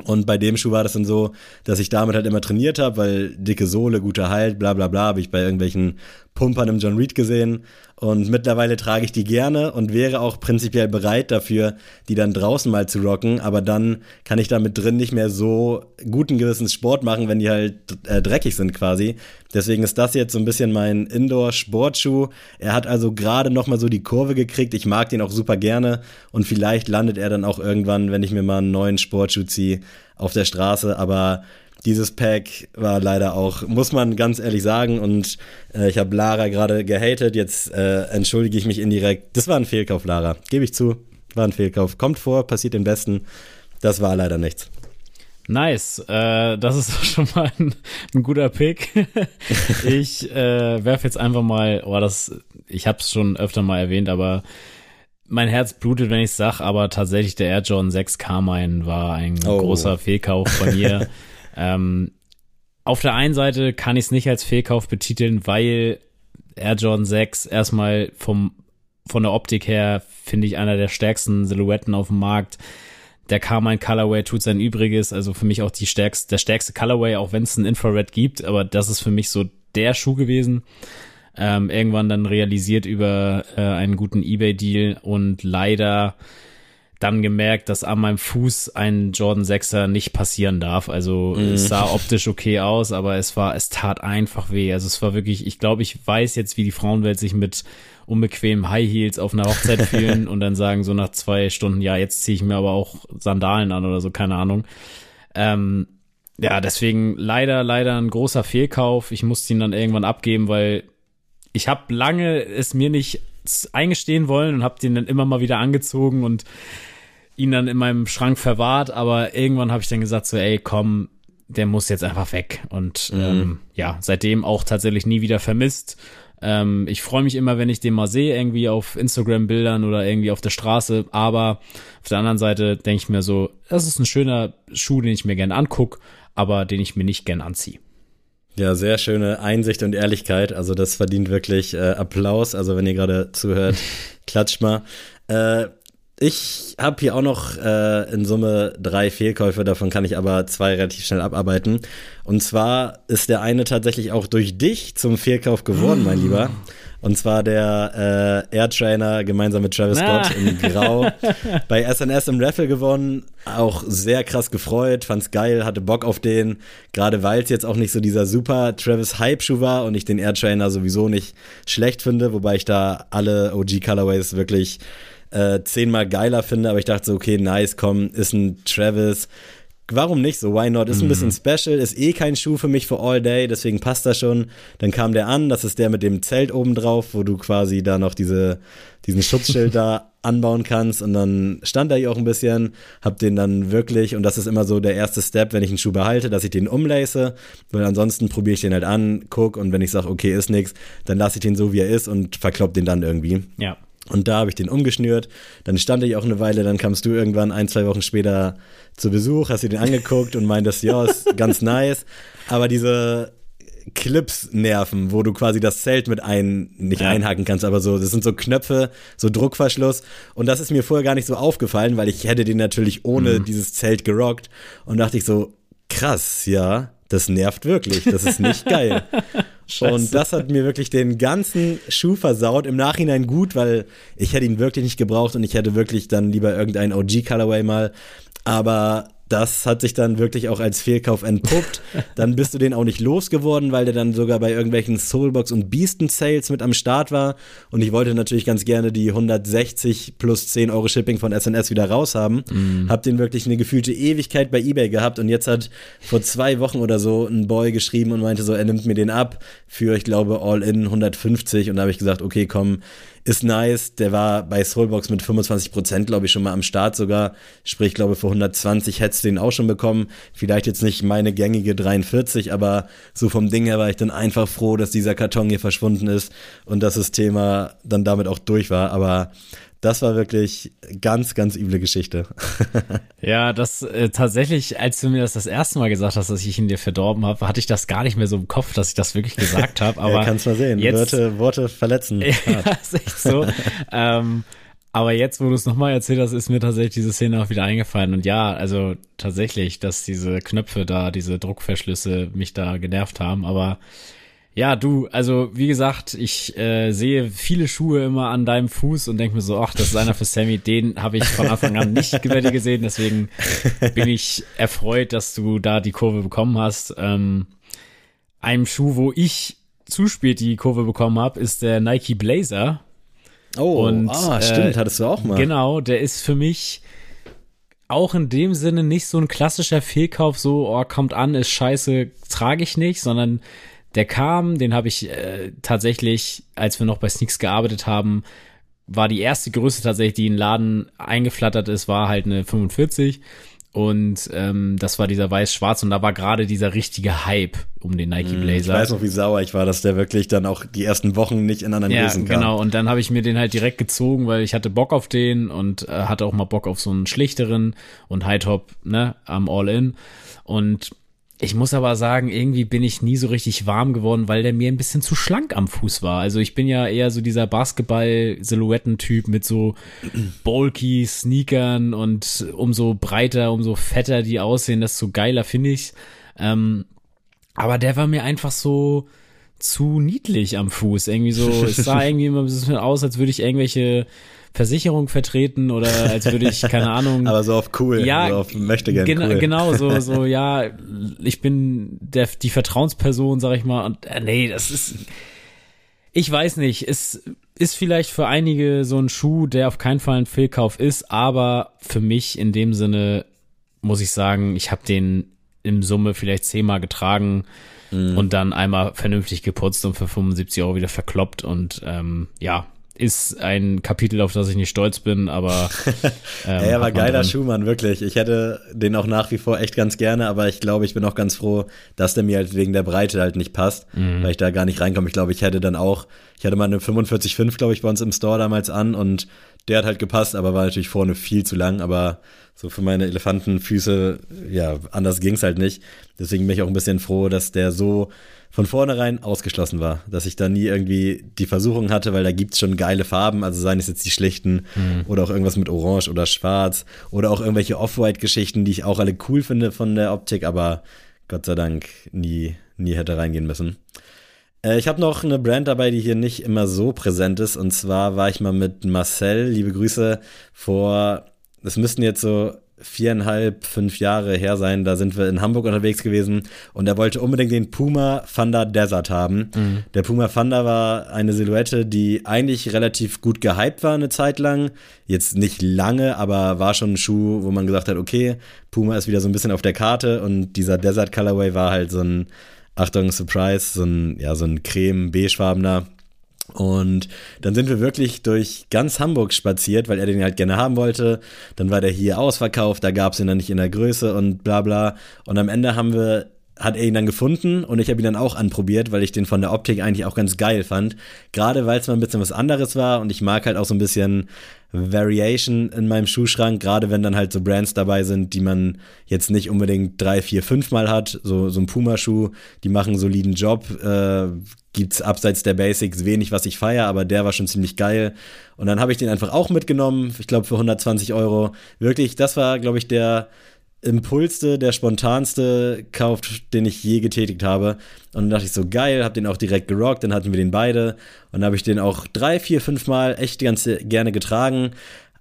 Und bei dem Schuh war das dann so, dass ich damit halt immer trainiert habe, weil dicke Sohle, guter Halt, bla bla bla, habe ich bei irgendwelchen Pumpern im John Reed gesehen. Und mittlerweile trage ich die gerne und wäre auch prinzipiell bereit dafür, die dann draußen mal zu rocken. Aber dann kann ich damit drin nicht mehr so guten Gewissens Sport machen, wenn die halt äh, dreckig sind quasi. Deswegen ist das jetzt so ein bisschen mein Indoor-Sportschuh. Er hat also gerade noch mal so die Kurve gekriegt. Ich mag den auch super gerne. Und vielleicht landet er dann auch irgendwann, wenn ich mir mal einen neuen Sportschuh ziehe, auf der Straße. Aber dieses Pack war leider auch, muss man ganz ehrlich sagen. Und äh, ich habe Lara gerade gehatet. Jetzt äh, entschuldige ich mich indirekt. Das war ein Fehlkauf, Lara. Gebe ich zu. War ein Fehlkauf. Kommt vor, passiert den Besten. Das war leider nichts.
Nice, äh, das ist schon mal ein, ein guter Pick. ich äh, werfe jetzt einfach mal, oh, das, ich habe es schon öfter mal erwähnt, aber mein Herz blutet, wenn ich sag, aber tatsächlich der Air Jordan 6 Carmine war ein oh. großer Fehlkauf von mir. Ähm, auf der einen Seite kann ich es nicht als Fehlkauf betiteln, weil Air Jordan 6 erstmal vom, von der Optik her finde ich einer der stärksten Silhouetten auf dem Markt. Der Carmine Colorway tut sein Übriges, also für mich auch die stärkste, der stärkste Colorway, auch wenn es ein Infrared gibt, aber das ist für mich so der Schuh gewesen. Ähm, irgendwann dann realisiert über äh, einen guten eBay-Deal und leider dann gemerkt, dass an meinem Fuß ein Jordan 6er nicht passieren darf. Also mhm. es sah optisch okay aus, aber es war, es tat einfach weh. Also es war wirklich, ich glaube, ich weiß jetzt, wie die Frauenwelt sich mit unbequemen High Heels auf einer Hochzeit fühlen und dann sagen so nach zwei Stunden, ja, jetzt ziehe ich mir aber auch Sandalen an oder so, keine Ahnung. Ähm, ja, deswegen leider, leider ein großer Fehlkauf. Ich musste ihn dann irgendwann abgeben, weil ich habe lange es mir nicht eingestehen wollen und habe den dann immer mal wieder angezogen und ihn dann in meinem Schrank verwahrt, aber irgendwann habe ich dann gesagt so, ey, komm, der muss jetzt einfach weg. Und mhm. ähm, ja, seitdem auch tatsächlich nie wieder vermisst. Ähm, ich freue mich immer, wenn ich den mal sehe, irgendwie auf Instagram-Bildern oder irgendwie auf der Straße. Aber auf der anderen Seite denke ich mir so, das ist ein schöner Schuh, den ich mir gerne angucke, aber den ich mir nicht gern anziehe.
Ja, sehr schöne Einsicht und Ehrlichkeit. Also das verdient wirklich äh, Applaus. Also wenn ihr gerade zuhört, klatscht mal. Äh, ich habe hier auch noch äh, in Summe drei Fehlkäufe, davon kann ich aber zwei relativ schnell abarbeiten. Und zwar ist der eine tatsächlich auch durch dich zum Fehlkauf geworden, mein Lieber. Und zwar der äh, Air Trainer gemeinsam mit Travis Scott ah. in Grau bei SNS im Raffle gewonnen. Auch sehr krass gefreut, fand's geil, hatte Bock auf den. Gerade weil es jetzt auch nicht so dieser super Travis Hype-Schuh war und ich den Air Trainer sowieso nicht schlecht finde, wobei ich da alle OG Colorways wirklich äh, zehnmal geiler finde, aber ich dachte so, okay, nice, komm, ist ein Travis. Warum nicht so? Why not? Ist ein bisschen mhm. special, ist eh kein Schuh für mich für All Day, deswegen passt das schon. Dann kam der an, das ist der mit dem Zelt oben drauf, wo du quasi da noch diese, diesen Schutzschild da anbauen kannst und dann stand er hier auch ein bisschen, hab den dann wirklich und das ist immer so der erste Step, wenn ich einen Schuh behalte, dass ich den umlace, weil ansonsten probiere ich den halt an, guck und wenn ich sage, okay, ist nix, dann lasse ich den so, wie er ist und verklopp den dann irgendwie.
Ja.
Und da habe ich den umgeschnürt. Dann stand ich auch eine Weile, dann kamst du irgendwann ein, zwei Wochen später zu Besuch, hast dir den angeguckt und meintest, ja, ist ganz nice. Aber diese Clips nerven, wo du quasi das Zelt mit ein, nicht ja. einhaken kannst, aber so, das sind so Knöpfe, so Druckverschluss. Und das ist mir vorher gar nicht so aufgefallen, weil ich hätte den natürlich ohne mhm. dieses Zelt gerockt. Und dachte ich so, krass, ja, das nervt wirklich. Das ist nicht geil. Und das hat mir wirklich den ganzen Schuh versaut. Im Nachhinein gut, weil ich hätte ihn wirklich nicht gebraucht und ich hätte wirklich dann lieber irgendeinen OG Colorway mal. Aber das hat sich dann wirklich auch als Fehlkauf entpuppt. Dann bist du den auch nicht losgeworden, weil der dann sogar bei irgendwelchen Soulbox und Beasten Sales mit am Start war. Und ich wollte natürlich ganz gerne die 160 plus 10 Euro Shipping von SNS wieder raushaben. Mm. Hab den wirklich eine gefühlte Ewigkeit bei eBay gehabt. Und jetzt hat vor zwei Wochen oder so ein Boy geschrieben und meinte so, er nimmt mir den ab für, ich glaube, all in 150. Und da habe ich gesagt, okay, komm, ist nice. Der war bei Soulbox mit 25% glaube ich, schon mal am Start sogar. Sprich, glaube für 120 hättest du den auch schon bekommen. Vielleicht jetzt nicht meine gängige 43, aber so vom Ding her war ich dann einfach froh, dass dieser Karton hier verschwunden ist und dass das Thema dann damit auch durch war. Aber das war wirklich ganz, ganz üble Geschichte.
ja, das äh, tatsächlich, als du mir das das erste Mal gesagt hast, dass ich ihn dir verdorben habe, hatte ich das gar nicht mehr so im Kopf, dass ich das wirklich gesagt habe. Aber
ja, kannst mal sehen.
Jetzt,
Worte, Worte verletzen.
ja, ist echt so. ähm, aber jetzt, wo du es nochmal erzählt hast, ist mir tatsächlich diese Szene auch wieder eingefallen. Und ja, also tatsächlich, dass diese Knöpfe da, diese Druckverschlüsse mich da genervt haben. Aber ja, du, also wie gesagt, ich äh, sehe viele Schuhe immer an deinem Fuß und denke mir so, ach, das ist einer für Sammy, den habe ich von Anfang an nicht gesehen, deswegen bin ich erfreut, dass du da die Kurve bekommen hast. Ähm, einem Schuh, wo ich zu spät die Kurve bekommen habe, ist der Nike Blazer.
Oh, und, ah, stimmt, äh, hattest du auch mal.
Genau, der ist für mich auch in dem Sinne nicht so ein klassischer Fehlkauf, so, oh, kommt an, ist scheiße, trage ich nicht, sondern der kam, den habe ich äh, tatsächlich, als wir noch bei Sneaks gearbeitet haben, war die erste Größe tatsächlich, die in den Laden eingeflattert ist, war halt eine 45. Und ähm, das war dieser weiß-schwarz und da war gerade dieser richtige Hype um den Nike hm, Blazer. Ich
weiß noch, wie sauer ich war, dass der wirklich dann auch die ersten Wochen nicht in anderen
ja,
Größen kam.
Genau, und dann habe ich mir den halt direkt gezogen, weil ich hatte Bock auf den und äh, hatte auch mal Bock auf so einen schlichteren und High Top, ne, am All-In. Und ich muss aber sagen, irgendwie bin ich nie so richtig warm geworden, weil der mir ein bisschen zu schlank am Fuß war. Also ich bin ja eher so dieser Basketball-Silhouetten-Typ mit so bulky Sneakern und umso breiter, umso fetter die aussehen, desto geiler finde ich. Ähm, aber der war mir einfach so zu niedlich am Fuß. Irgendwie so, es sah irgendwie immer ein bisschen aus, als würde ich irgendwelche Versicherung vertreten oder als würde ich, keine Ahnung.
Aber so auf cool,
ja,
so auf möchte gern
gen
cool.
Genau, so, so, ja, ich bin der, die Vertrauensperson, sag ich mal, und äh, nee, das ist, ich weiß nicht, es ist vielleicht für einige so ein Schuh, der auf keinen Fall ein Fehlkauf ist, aber für mich in dem Sinne muss ich sagen, ich habe den im Summe vielleicht zehnmal getragen mhm. und dann einmal vernünftig geputzt und für 75 Euro wieder verkloppt und ähm, ja, ist ein Kapitel, auf das ich nicht stolz bin, aber.
Ähm, er war geiler Schuhmann, wirklich. Ich hätte den auch nach wie vor echt ganz gerne, aber ich glaube, ich bin auch ganz froh, dass der mir halt wegen der Breite halt nicht passt, mhm. weil ich da gar nicht reinkomme. Ich glaube, ich hätte dann auch, ich hatte mal eine 45,5, glaube ich, bei uns im Store damals an und der hat halt gepasst, aber war natürlich vorne viel zu lang, aber so für meine Elefantenfüße, ja, anders ging's halt nicht. Deswegen bin ich auch ein bisschen froh, dass der so von vornherein ausgeschlossen war, dass ich da nie irgendwie die Versuchung hatte, weil da gibt's schon geile Farben, also seien es jetzt die schlichten mhm. oder auch irgendwas mit Orange oder Schwarz oder auch irgendwelche Off-White-Geschichten, die ich auch alle cool finde von der Optik, aber Gott sei Dank nie, nie hätte reingehen müssen. Äh, ich habe noch eine Brand dabei, die hier nicht immer so präsent ist. Und zwar war ich mal mit Marcel, liebe Grüße, vor, das müssten jetzt so viereinhalb, fünf Jahre her sein, da sind wir in Hamburg unterwegs gewesen und er wollte unbedingt den Puma Thunder Desert haben. Mhm. Der Puma Thunder war eine Silhouette, die eigentlich relativ gut gehypt war eine Zeit lang. Jetzt nicht lange, aber war schon ein Schuh, wo man gesagt hat, okay, Puma ist wieder so ein bisschen auf der Karte und dieser Desert Colorway war halt so ein, Achtung, Surprise, so ein, ja, so ein creme-beigefarbener und dann sind wir wirklich durch ganz Hamburg spaziert, weil er den halt gerne haben wollte. Dann war der hier ausverkauft, da gab es ihn dann nicht in der Größe und bla bla. Und am Ende haben wir hat er ihn dann gefunden und ich habe ihn dann auch anprobiert, weil ich den von der Optik eigentlich auch ganz geil fand. Gerade weil es mal ein bisschen was anderes war und ich mag halt auch so ein bisschen Variation in meinem Schuhschrank, gerade wenn dann halt so Brands dabei sind, die man jetzt nicht unbedingt drei, vier, fünf Mal hat. So, so ein Puma-Schuh, die machen einen soliden Job. Äh, gibt's abseits der Basics wenig, was ich feiere, aber der war schon ziemlich geil. Und dann habe ich den einfach auch mitgenommen, ich glaube für 120 Euro. Wirklich, das war, glaube ich, der impulste, der spontanste Kauf, den ich je getätigt habe. Und dann dachte ich so, geil, hab den auch direkt gerockt, dann hatten wir den beide. Und dann habe ich den auch drei, vier, fünf Mal echt ganz gerne getragen.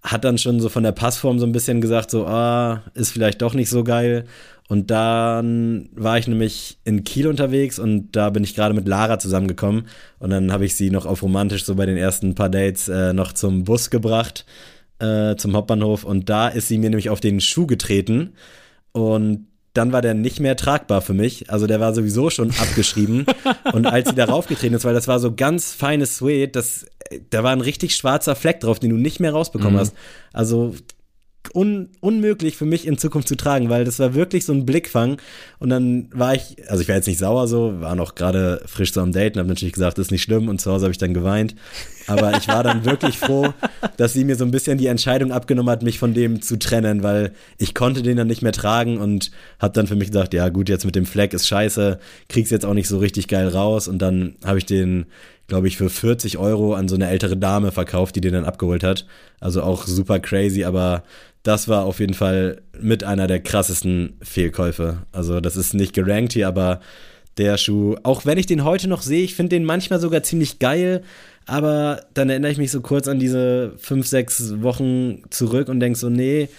Hat dann schon so von der Passform so ein bisschen gesagt, so, ah, ist vielleicht doch nicht so geil. Und dann war ich nämlich in Kiel unterwegs und da bin ich gerade mit Lara zusammengekommen. Und dann habe ich sie noch auf romantisch so bei den ersten paar Dates äh, noch zum Bus gebracht äh, zum Hauptbahnhof und da ist sie mir nämlich auf den Schuh getreten und dann war der nicht mehr tragbar für mich. Also der war sowieso schon abgeschrieben. und als sie darauf getreten ist, weil das war so ganz feines Suede, das, da war ein richtig schwarzer Fleck drauf, den du nicht mehr rausbekommen mhm. hast. Also un unmöglich für mich in Zukunft zu tragen, weil das war wirklich so ein Blickfang. Und dann war ich, also ich war jetzt nicht sauer so, war noch gerade frisch so am Date und habe natürlich gesagt, das ist nicht schlimm und zu Hause habe ich dann geweint. Aber ich war dann wirklich froh, dass sie mir so ein bisschen die Entscheidung abgenommen hat, mich von dem zu trennen, weil ich konnte den dann nicht mehr tragen und habe dann für mich gesagt, ja gut, jetzt mit dem Fleck ist scheiße, krieg's jetzt auch nicht so richtig geil raus. Und dann habe ich den glaube ich, für 40 Euro an so eine ältere Dame verkauft, die den dann abgeholt hat. Also auch super crazy, aber das war auf jeden Fall mit einer der krassesten Fehlkäufe. Also das ist nicht gerankt hier, aber der Schuh, auch wenn ich den heute noch sehe, ich finde den manchmal sogar ziemlich geil, aber dann erinnere ich mich so kurz an diese fünf, sechs Wochen zurück und denke so, nee,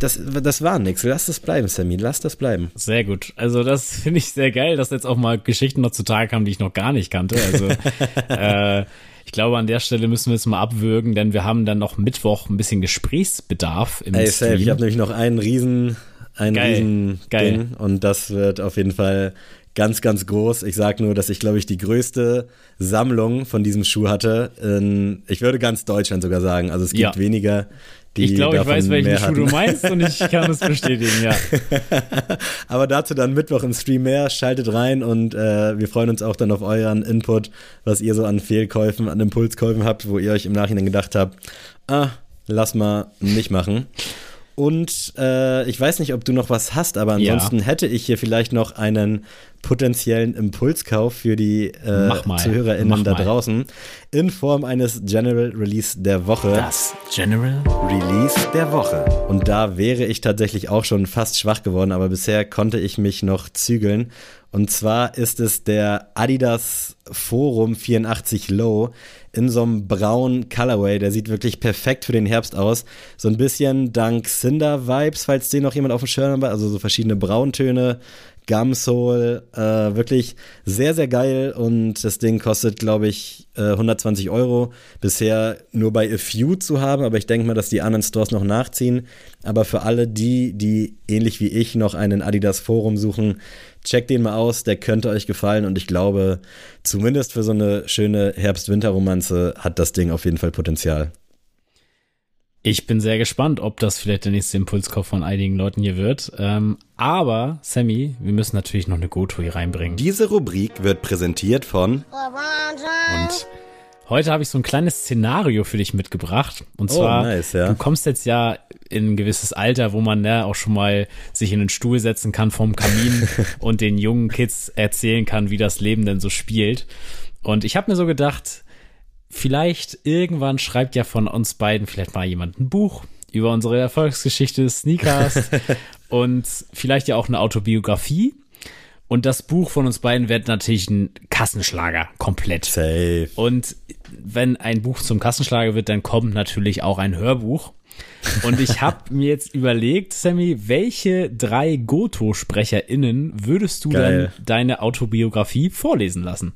das, das war nichts. Lass das bleiben, Sammy. Lass das bleiben.
Sehr gut. Also das finde ich sehr geil, dass jetzt auch mal Geschichten noch zutage kamen, die ich noch gar nicht kannte. Also äh, ich glaube, an der Stelle müssen wir es mal abwürgen, denn wir haben dann noch Mittwoch ein bisschen Gesprächsbedarf
im Ey, Stream. Safe. Ich habe nämlich noch einen riesen, ein geil, riesen geil. Ding und das wird auf jeden Fall ganz, ganz groß. Ich sage nur, dass ich, glaube ich, die größte Sammlung von diesem Schuh hatte. In, ich würde ganz Deutschland sogar sagen. Also es gibt ja. weniger
ich glaube, ich weiß, welchen Schuh du meinst und ich kann es bestätigen, ja.
Aber dazu dann Mittwoch im Stream mehr. Schaltet rein und äh, wir freuen uns auch dann auf euren Input, was ihr so an Fehlkäufen, an Impulskäufen habt, wo ihr euch im Nachhinein gedacht habt, ah, lass mal nicht machen. Und äh, ich weiß nicht, ob du noch was hast, aber ansonsten ja. hätte ich hier vielleicht noch einen potenziellen Impulskauf für die äh, ZuhörerInnen da draußen in Form eines General Release der Woche.
Das General Release der Woche.
Und da wäre ich tatsächlich auch schon fast schwach geworden, aber bisher konnte ich mich noch zügeln. Und zwar ist es der Adidas Forum 84 Low in so einem braunen Colorway. Der sieht wirklich perfekt für den Herbst aus. So ein bisschen dank Cinder-Vibes, falls den noch jemand auf dem Schirm hat. Also so verschiedene Brauntöne, Gumsole, äh, wirklich sehr, sehr geil und das Ding kostet, glaube ich, äh, 120 Euro. Bisher nur bei A Few zu haben, aber ich denke mal, dass die anderen Stores noch nachziehen. Aber für alle die, die ähnlich wie ich noch einen Adidas Forum suchen, checkt den mal aus, der könnte euch gefallen und ich glaube, zumindest für so eine schöne Herbst-Winter-Romanze hat das Ding auf jeden Fall Potenzial.
Ich bin sehr gespannt, ob das vielleicht der nächste Impulskauf von einigen Leuten hier wird. Ähm, aber, Sammy, wir müssen natürlich noch eine Goto hier reinbringen.
Diese Rubrik wird präsentiert von
und heute habe ich so ein kleines Szenario für dich mitgebracht. Und oh, zwar, oh, nice, ja. du kommst jetzt ja in ein gewisses Alter, wo man ne, auch schon mal sich in den Stuhl setzen kann vom Kamin und den jungen Kids erzählen kann, wie das Leben denn so spielt. Und ich habe mir so gedacht, vielleicht irgendwann schreibt ja von uns beiden vielleicht mal jemand ein Buch über unsere Erfolgsgeschichte des Sneakers und vielleicht ja auch eine Autobiografie. Und das Buch von uns beiden wird natürlich ein Kassenschlager, komplett.
Safe.
Und wenn ein Buch zum Kassenschlager wird, dann kommt natürlich auch ein Hörbuch. Und ich habe mir jetzt überlegt, Sammy, welche drei Goto-SprecherInnen würdest du Geil. dann deine Autobiografie vorlesen lassen?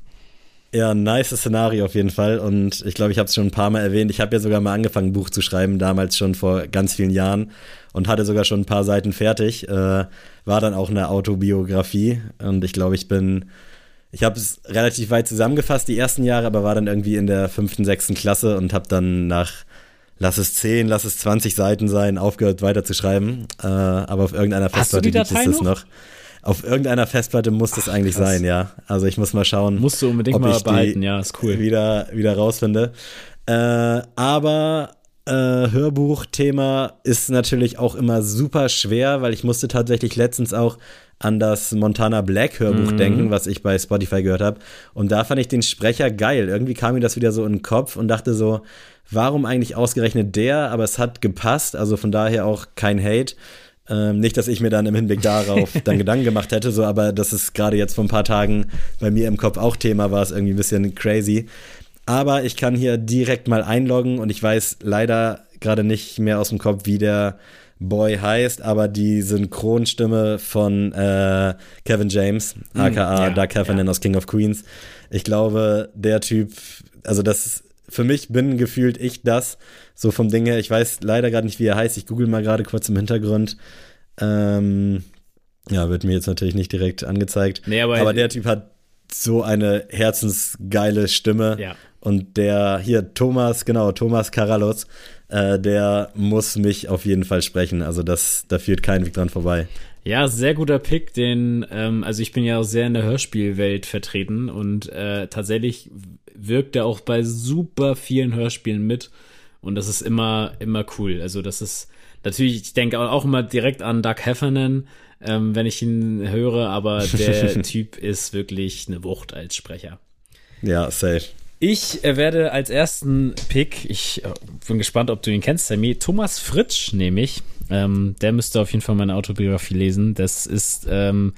Ja, nice Szenario auf jeden Fall. Und ich glaube, ich habe es schon ein paar Mal erwähnt. Ich habe ja sogar mal angefangen, ein Buch zu schreiben, damals schon vor ganz vielen Jahren und hatte sogar schon ein paar Seiten fertig. Äh, war dann auch eine Autobiografie. Und ich glaube, ich bin, ich habe es relativ weit zusammengefasst, die ersten Jahre, aber war dann irgendwie in der fünften, sechsten Klasse und habe dann nach lass es 10, lass es 20 Seiten sein, aufgehört weiter zu schreiben. Äh, aber auf irgendeiner Festplatte gibt es das noch. Auf irgendeiner Festplatte muss das Ach, eigentlich krass. sein, ja. Also ich muss mal schauen.
Musst du unbedingt mal behalten, ja, ist cool.
Wieder, wieder rausfinde. Äh, aber äh, Hörbuchthema ist natürlich auch immer super schwer, weil ich musste tatsächlich letztens auch an das Montana Black Hörbuch mhm. denken, was ich bei Spotify gehört habe. Und da fand ich den Sprecher geil. Irgendwie kam mir das wieder so in den Kopf und dachte so, warum eigentlich ausgerechnet der? Aber es hat gepasst, also von daher auch kein Hate. Ähm, nicht, dass ich mir dann im Hinblick darauf dann Gedanken gemacht hätte, so, aber das ist gerade jetzt vor ein paar Tagen bei mir im Kopf auch Thema, war es irgendwie ein bisschen crazy. Aber ich kann hier direkt mal einloggen und ich weiß leider gerade nicht mehr aus dem Kopf, wie der Boy heißt, aber die Synchronstimme von äh, Kevin James, aka mm, ja, Doug Heffernan ja. aus King of Queens. Ich glaube, der Typ, also das ist für mich bin gefühlt ich das, so vom Ding her. Ich weiß leider gerade nicht, wie er heißt. Ich google mal gerade kurz im Hintergrund. Ähm, ja, wird mir jetzt natürlich nicht direkt angezeigt. Nee, aber, aber der Typ hat so eine herzensgeile Stimme. Ja. Und der hier, Thomas, genau, Thomas Karalos, äh, der muss mich auf jeden Fall sprechen. Also das, da führt kein Weg dran vorbei.
Ja, sehr guter Pick, den, ähm, also ich bin ja auch sehr in der Hörspielwelt vertreten und äh, tatsächlich wirkt er auch bei super vielen Hörspielen mit und das ist immer, immer cool. Also das ist natürlich, ich denke auch immer direkt an Doug Heffernan, ähm, wenn ich ihn höre, aber der Typ ist wirklich eine Wucht als Sprecher.
Ja, safe.
Ich äh, werde als ersten Pick, ich äh, bin gespannt, ob du ihn kennst, Sammy, Thomas Fritsch nehme ich. Ähm, der müsste auf jeden Fall meine Autobiografie lesen. Das ist ähm,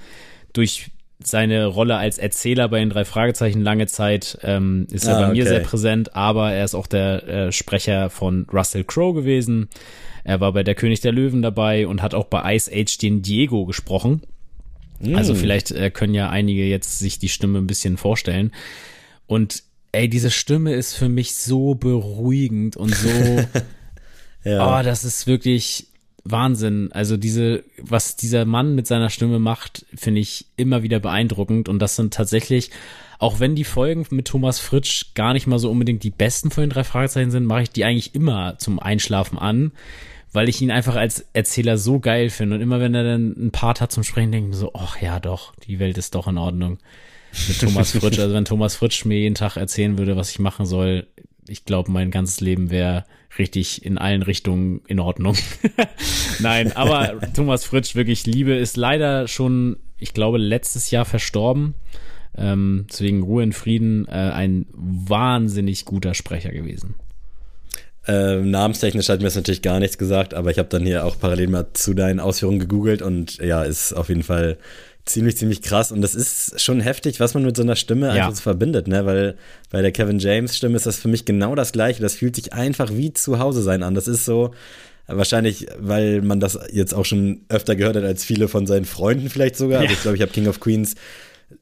durch seine Rolle als Erzähler bei den drei Fragezeichen lange Zeit ähm, ist er ah, bei mir okay. sehr präsent, aber er ist auch der äh, Sprecher von Russell Crowe gewesen. Er war bei Der König der Löwen dabei und hat auch bei Ice Age den Diego gesprochen. Mm. Also vielleicht äh, können ja einige jetzt sich die Stimme ein bisschen vorstellen. Und ey, diese Stimme ist für mich so beruhigend und so. ja. Oh, das ist wirklich Wahnsinn. Also diese, was dieser Mann mit seiner Stimme macht, finde ich immer wieder beeindruckend. Und das sind tatsächlich, auch wenn die Folgen mit Thomas Fritsch gar nicht mal so unbedingt die besten von den drei Fragezeichen sind, mache ich die eigentlich immer zum Einschlafen an, weil ich ihn einfach als Erzähler so geil finde. Und immer wenn er dann ein Part hat zum Sprechen, denke ich mir so, ach ja doch, die Welt ist doch in Ordnung mit Thomas Fritsch. Also wenn Thomas Fritsch mir jeden Tag erzählen würde, was ich machen soll, ich glaube, mein ganzes Leben wäre richtig in allen Richtungen in Ordnung. Nein, aber Thomas Fritsch, wirklich Liebe, ist leider schon, ich glaube, letztes Jahr verstorben. Ähm, deswegen Ruhe in Frieden, äh, ein wahnsinnig guter Sprecher gewesen.
Äh, namenstechnisch hat mir das natürlich gar nichts gesagt, aber ich habe dann hier auch parallel mal zu deinen Ausführungen gegoogelt und ja, ist auf jeden Fall ziemlich, ziemlich krass. Und das ist schon heftig, was man mit so einer Stimme ja. einfach so verbindet, ne? Weil bei der Kevin James Stimme ist das für mich genau das Gleiche. Das fühlt sich einfach wie zu Hause sein an. Das ist so, wahrscheinlich, weil man das jetzt auch schon öfter gehört hat als viele von seinen Freunden vielleicht sogar. Also ich glaube, ich habe King of Queens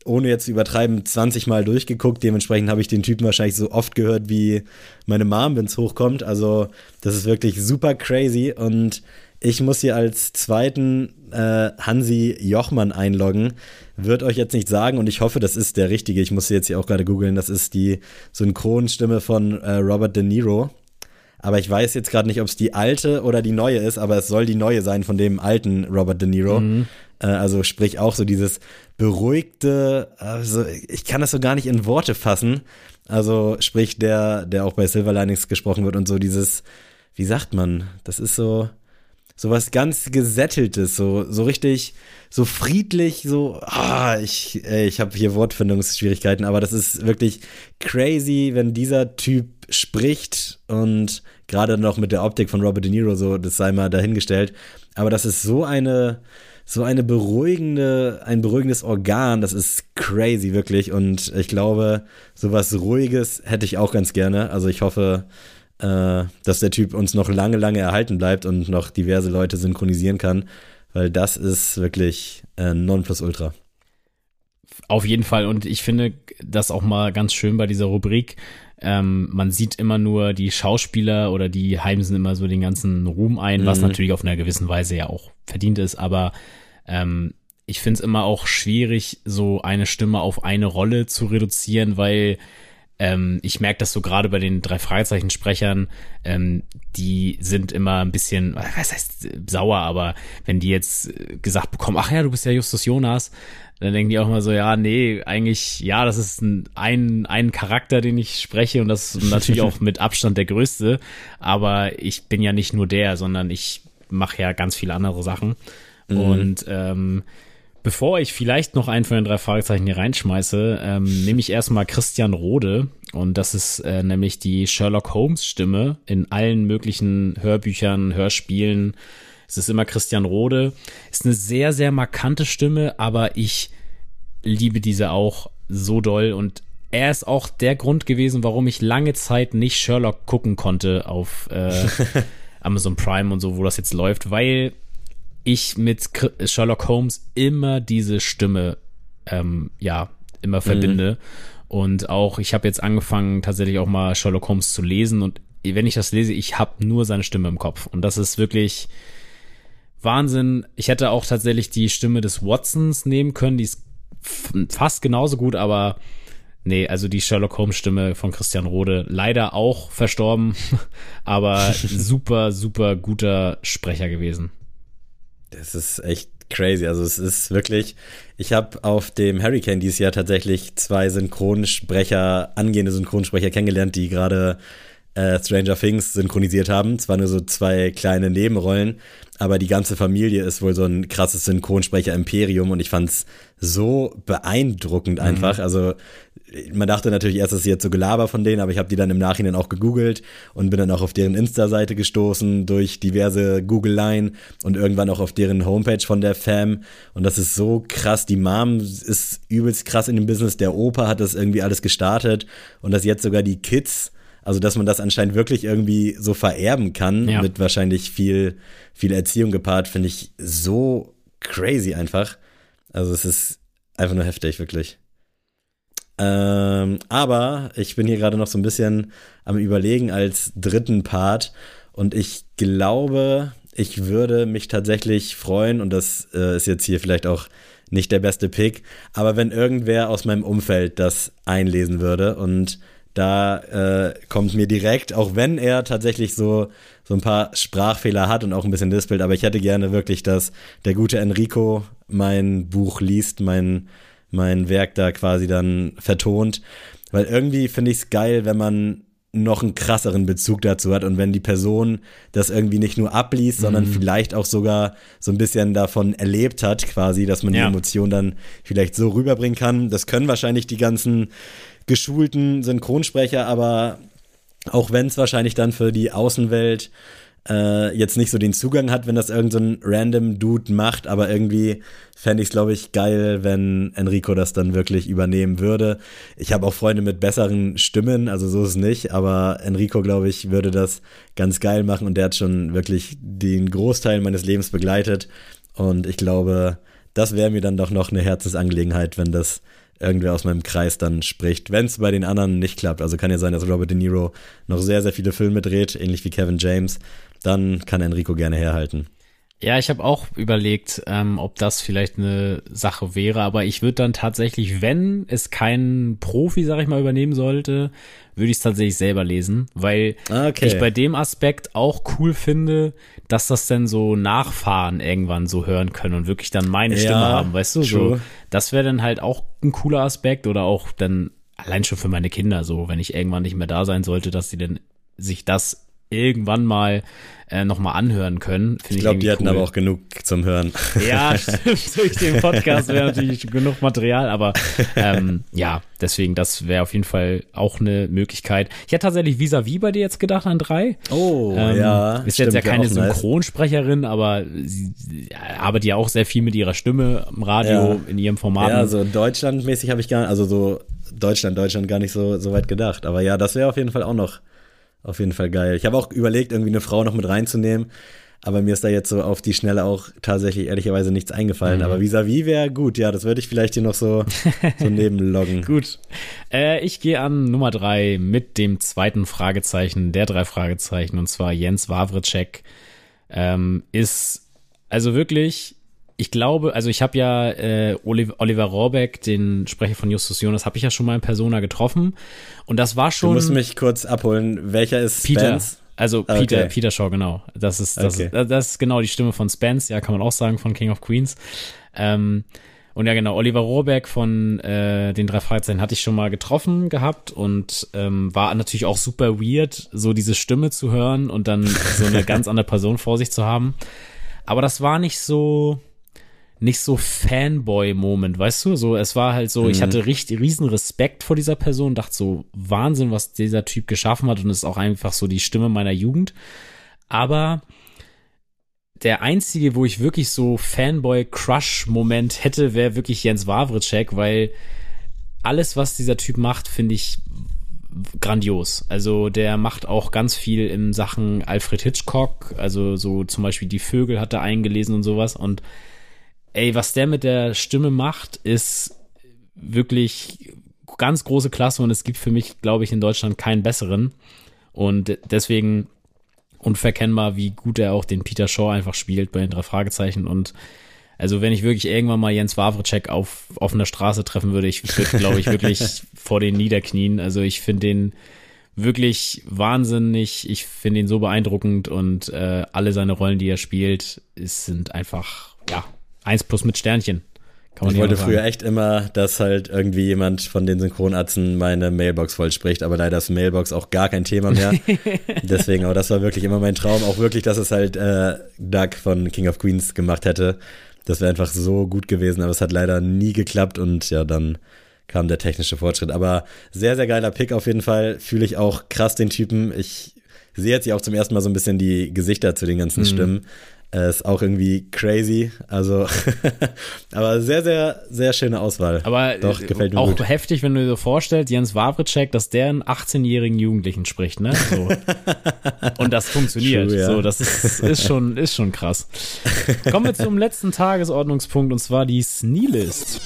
ohne jetzt zu übertreiben, 20 Mal durchgeguckt. Dementsprechend habe ich den Typen wahrscheinlich so oft gehört wie meine Mom, wenn es hochkommt. Also, das ist wirklich super crazy. Und ich muss hier als zweiten äh, Hansi Jochmann einloggen. Wird euch jetzt nicht sagen und ich hoffe, das ist der richtige. Ich muss jetzt hier auch gerade googeln. Das ist die Synchronstimme von äh, Robert De Niro. Aber ich weiß jetzt gerade nicht, ob es die alte oder die neue ist, aber es soll die neue sein von dem alten Robert De Niro. Mhm. Äh, also sprich auch so dieses beruhigte, also ich kann das so gar nicht in Worte fassen. Also sprich der, der auch bei Silver Linings gesprochen wird und so dieses, wie sagt man, das ist so, so was ganz gesätteltes, so so richtig so friedlich, so ah, ich ich habe hier Wortfindungsschwierigkeiten, aber das ist wirklich crazy, wenn dieser Typ spricht und gerade noch mit der Optik von Robert De Niro so, das sei mal dahingestellt, aber das ist so eine so eine beruhigende, ein beruhigendes Organ, das ist crazy wirklich und ich glaube, sowas ruhiges hätte ich auch ganz gerne. Also ich hoffe, äh, dass der Typ uns noch lange, lange erhalten bleibt und noch diverse Leute synchronisieren kann, weil das ist wirklich äh, Nonplusultra.
Auf jeden Fall und ich finde das auch mal ganz schön bei dieser Rubrik. Ähm, man sieht immer nur die Schauspieler oder die heimsen immer so den ganzen Ruhm ein, mhm. was natürlich auf einer gewissen Weise ja auch verdient ist, aber ähm, ich finde es immer auch schwierig, so eine Stimme auf eine Rolle zu reduzieren, weil ähm, ich merke das so gerade bei den drei Fragezeichen-Sprechern, ähm, die sind immer ein bisschen, was heißt sauer, aber wenn die jetzt gesagt bekommen, ach ja, du bist ja Justus Jonas, dann denken die auch immer so, ja, nee, eigentlich, ja, das ist ein, ein, ein Charakter, den ich spreche und das ist natürlich auch mit Abstand der größte, aber ich bin ja nicht nur der, sondern ich mache ja ganz viele andere Sachen. Mhm. Und ähm, Bevor ich vielleicht noch einen von den drei Fragezeichen hier reinschmeiße, ähm, nehme ich erstmal Christian Rode. Und das ist äh, nämlich die Sherlock Holmes Stimme in allen möglichen Hörbüchern, Hörspielen. Es ist immer Christian Rode. Ist eine sehr, sehr markante Stimme, aber ich liebe diese auch so doll. Und er ist auch der Grund gewesen, warum ich lange Zeit nicht Sherlock gucken konnte auf äh, Amazon Prime und so, wo das jetzt läuft, weil ich mit Sherlock Holmes immer diese Stimme, ähm, ja, immer verbinde. Mhm. Und auch, ich habe jetzt angefangen, tatsächlich auch mal Sherlock Holmes zu lesen. Und wenn ich das lese, ich habe nur seine Stimme im Kopf. Und das ist wirklich Wahnsinn. Ich hätte auch tatsächlich die Stimme des Watsons nehmen können. Die ist fast genauso gut, aber Nee, also die Sherlock Holmes Stimme von Christian Rode, leider auch verstorben, aber super, super guter Sprecher gewesen.
Das ist echt crazy. Also es ist wirklich, ich habe auf dem Hurricane dieses Jahr tatsächlich zwei Synchronsprecher, angehende Synchronsprecher kennengelernt, die gerade äh, Stranger Things synchronisiert haben. Zwar nur so zwei kleine Nebenrollen, aber die ganze Familie ist wohl so ein krasses Synchronsprecher-Imperium und ich fand's so beeindruckend mhm. einfach. Mhm. Also man dachte natürlich erst, es ist jetzt so Gelaber von denen, aber ich habe die dann im Nachhinein auch gegoogelt und bin dann auch auf deren Insta-Seite gestoßen durch diverse Google-Line und irgendwann auch auf deren Homepage von der Fam. Und das ist so krass. Die Mom ist übelst krass in dem Business. Der Opa hat das irgendwie alles gestartet und dass jetzt sogar die Kids also, dass man das anscheinend wirklich irgendwie so vererben kann, ja. mit wahrscheinlich viel, viel Erziehung gepaart, finde ich so crazy einfach. Also, es ist einfach nur heftig, wirklich. Ähm, aber ich bin hier gerade noch so ein bisschen am Überlegen als dritten Part und ich glaube, ich würde mich tatsächlich freuen und das äh, ist jetzt hier vielleicht auch nicht der beste Pick, aber wenn irgendwer aus meinem Umfeld das einlesen würde und da äh, kommt mir direkt, auch wenn er tatsächlich so, so ein paar Sprachfehler hat und auch ein bisschen Dispelt, aber ich hätte gerne wirklich, dass der gute Enrico mein Buch liest, mein, mein Werk da quasi dann vertont. Weil irgendwie finde ich es geil, wenn man noch einen krasseren Bezug dazu hat und wenn die Person das irgendwie nicht nur abliest, sondern mhm. vielleicht auch sogar so ein bisschen davon erlebt hat, quasi, dass man ja. die Emotion dann vielleicht so rüberbringen kann. Das können wahrscheinlich die ganzen geschulten Synchronsprecher, aber auch wenn es wahrscheinlich dann für die Außenwelt äh, jetzt nicht so den Zugang hat, wenn das irgendein so random Dude macht, aber irgendwie fände ich es, glaube ich, geil, wenn Enrico das dann wirklich übernehmen würde. Ich habe auch Freunde mit besseren Stimmen, also so ist es nicht, aber Enrico, glaube ich, würde das ganz geil machen und der hat schon wirklich den Großteil meines Lebens begleitet und ich glaube, das wäre mir dann doch noch eine Herzensangelegenheit, wenn das irgendwer aus meinem Kreis dann spricht, wenn es bei den anderen nicht klappt. Also kann ja sein, dass Robert De Niro noch sehr, sehr viele Filme dreht, ähnlich wie Kevin James. Dann kann Enrico gerne herhalten.
Ja, ich habe auch überlegt, ähm, ob das vielleicht eine Sache wäre, aber ich würde dann tatsächlich, wenn es kein Profi, sag ich mal, übernehmen sollte, würde ich es tatsächlich selber lesen, weil okay. ich bei dem Aspekt auch cool finde, dass das dann so Nachfahren irgendwann so hören können und wirklich dann meine Stimme ja, haben, weißt du? True. So, das wäre dann halt auch ein cooler Aspekt oder auch dann allein schon für meine Kinder so, wenn ich irgendwann nicht mehr da sein sollte, dass sie dann sich das irgendwann mal äh, nochmal anhören können.
Find ich glaube, die hatten cool. aber auch genug zum Hören.
Ja, stimmt. Durch den Podcast wäre natürlich genug Material, aber ähm, ja, deswegen, das wäre auf jeden Fall auch eine Möglichkeit. Ich hätte tatsächlich vis-à-vis bei dir jetzt gedacht an drei.
Oh, ähm, ja.
Ist jetzt ja keine Synchronsprecherin, nice. aber sie, sie arbeitet ja auch sehr viel mit ihrer Stimme im Radio, ja. in ihrem Format.
Ja, so deutschlandmäßig habe ich gar also so Deutschland, Deutschland gar nicht so, so weit gedacht. Aber ja, das wäre auf jeden Fall auch noch auf jeden Fall geil. Ich habe auch überlegt, irgendwie eine Frau noch mit reinzunehmen, aber mir ist da jetzt so auf die Schnelle auch tatsächlich ehrlicherweise nichts eingefallen. Mhm. Aber vis-à-vis wäre gut, ja, das würde ich vielleicht hier noch so, so nebenloggen.
gut. Äh, ich gehe an Nummer drei mit dem zweiten Fragezeichen der drei Fragezeichen und zwar Jens Wawritschek. Ähm, ist also wirklich ich glaube, also ich habe ja äh, Oliver, Oliver Rohrbeck, den Sprecher von Justus Jonas, habe ich ja schon mal in Persona getroffen. Und das war schon.
Du musst mich kurz abholen. Welcher ist
Peter? Spence? Also Peter, okay. Peter Shaw, genau. Das ist, das, okay. ist, das ist genau die Stimme von Spence, ja, kann man auch sagen, von King of Queens. Ähm, und ja, genau, Oliver Rohrbeck von äh, den drei Fragezeichen hatte ich schon mal getroffen gehabt und ähm, war natürlich auch super weird, so diese Stimme zu hören und dann so eine ganz andere Person vor sich zu haben. Aber das war nicht so, nicht so Fanboy-Moment, weißt du? So, es war halt so, mhm. ich hatte richtig riesen Respekt vor dieser Person, dachte so, Wahnsinn, was dieser Typ geschaffen hat und ist auch einfach so die Stimme meiner Jugend. Aber der einzige, wo ich wirklich so Fanboy-Crush-Moment hätte, wäre wirklich Jens Wawritschek, weil alles, was dieser Typ macht, finde ich grandios. Also der macht auch ganz viel in Sachen Alfred Hitchcock, also so zum Beispiel die Vögel hat er eingelesen und sowas und ey, was der mit der Stimme macht, ist wirklich ganz große Klasse und es gibt für mich, glaube ich, in Deutschland keinen besseren. Und deswegen unverkennbar, wie gut er auch den Peter Shaw einfach spielt bei den drei Fragezeichen und Also wenn ich wirklich irgendwann mal Jens Wawritschek auf offener Straße treffen würde, ich würde, glaube ich, wirklich vor den Niederknien. Also ich finde den wirklich wahnsinnig. Ich finde ihn so beeindruckend und äh, alle seine Rollen, die er spielt, ist, sind einfach, eins plus mit Sternchen.
Kann man ich wollte früher echt immer, dass halt irgendwie jemand von den Synchronatzen meine Mailbox voll spricht, aber leider ist Mailbox auch gar kein Thema mehr. Deswegen, aber das war wirklich immer mein Traum. Auch wirklich, dass es halt äh, Doug von King of Queens gemacht hätte. Das wäre einfach so gut gewesen, aber es hat leider nie geklappt und ja, dann kam der technische Fortschritt. Aber sehr, sehr geiler Pick auf jeden Fall. Fühle ich auch krass den Typen. Ich sehe jetzt ja auch zum ersten Mal so ein bisschen die Gesichter zu den ganzen mhm. Stimmen. Äh, ist auch irgendwie crazy. Also, aber sehr, sehr, sehr schöne Auswahl.
Aber Doch, gefällt mir auch gut. heftig, wenn du dir so vorstellst, Jens Wawritschek, dass der einen 18-jährigen Jugendlichen spricht, ne? So. Und das funktioniert. True, ja. So, das ist, ist, schon, ist schon krass. Kommen wir zum letzten Tagesordnungspunkt und zwar die Sneelist.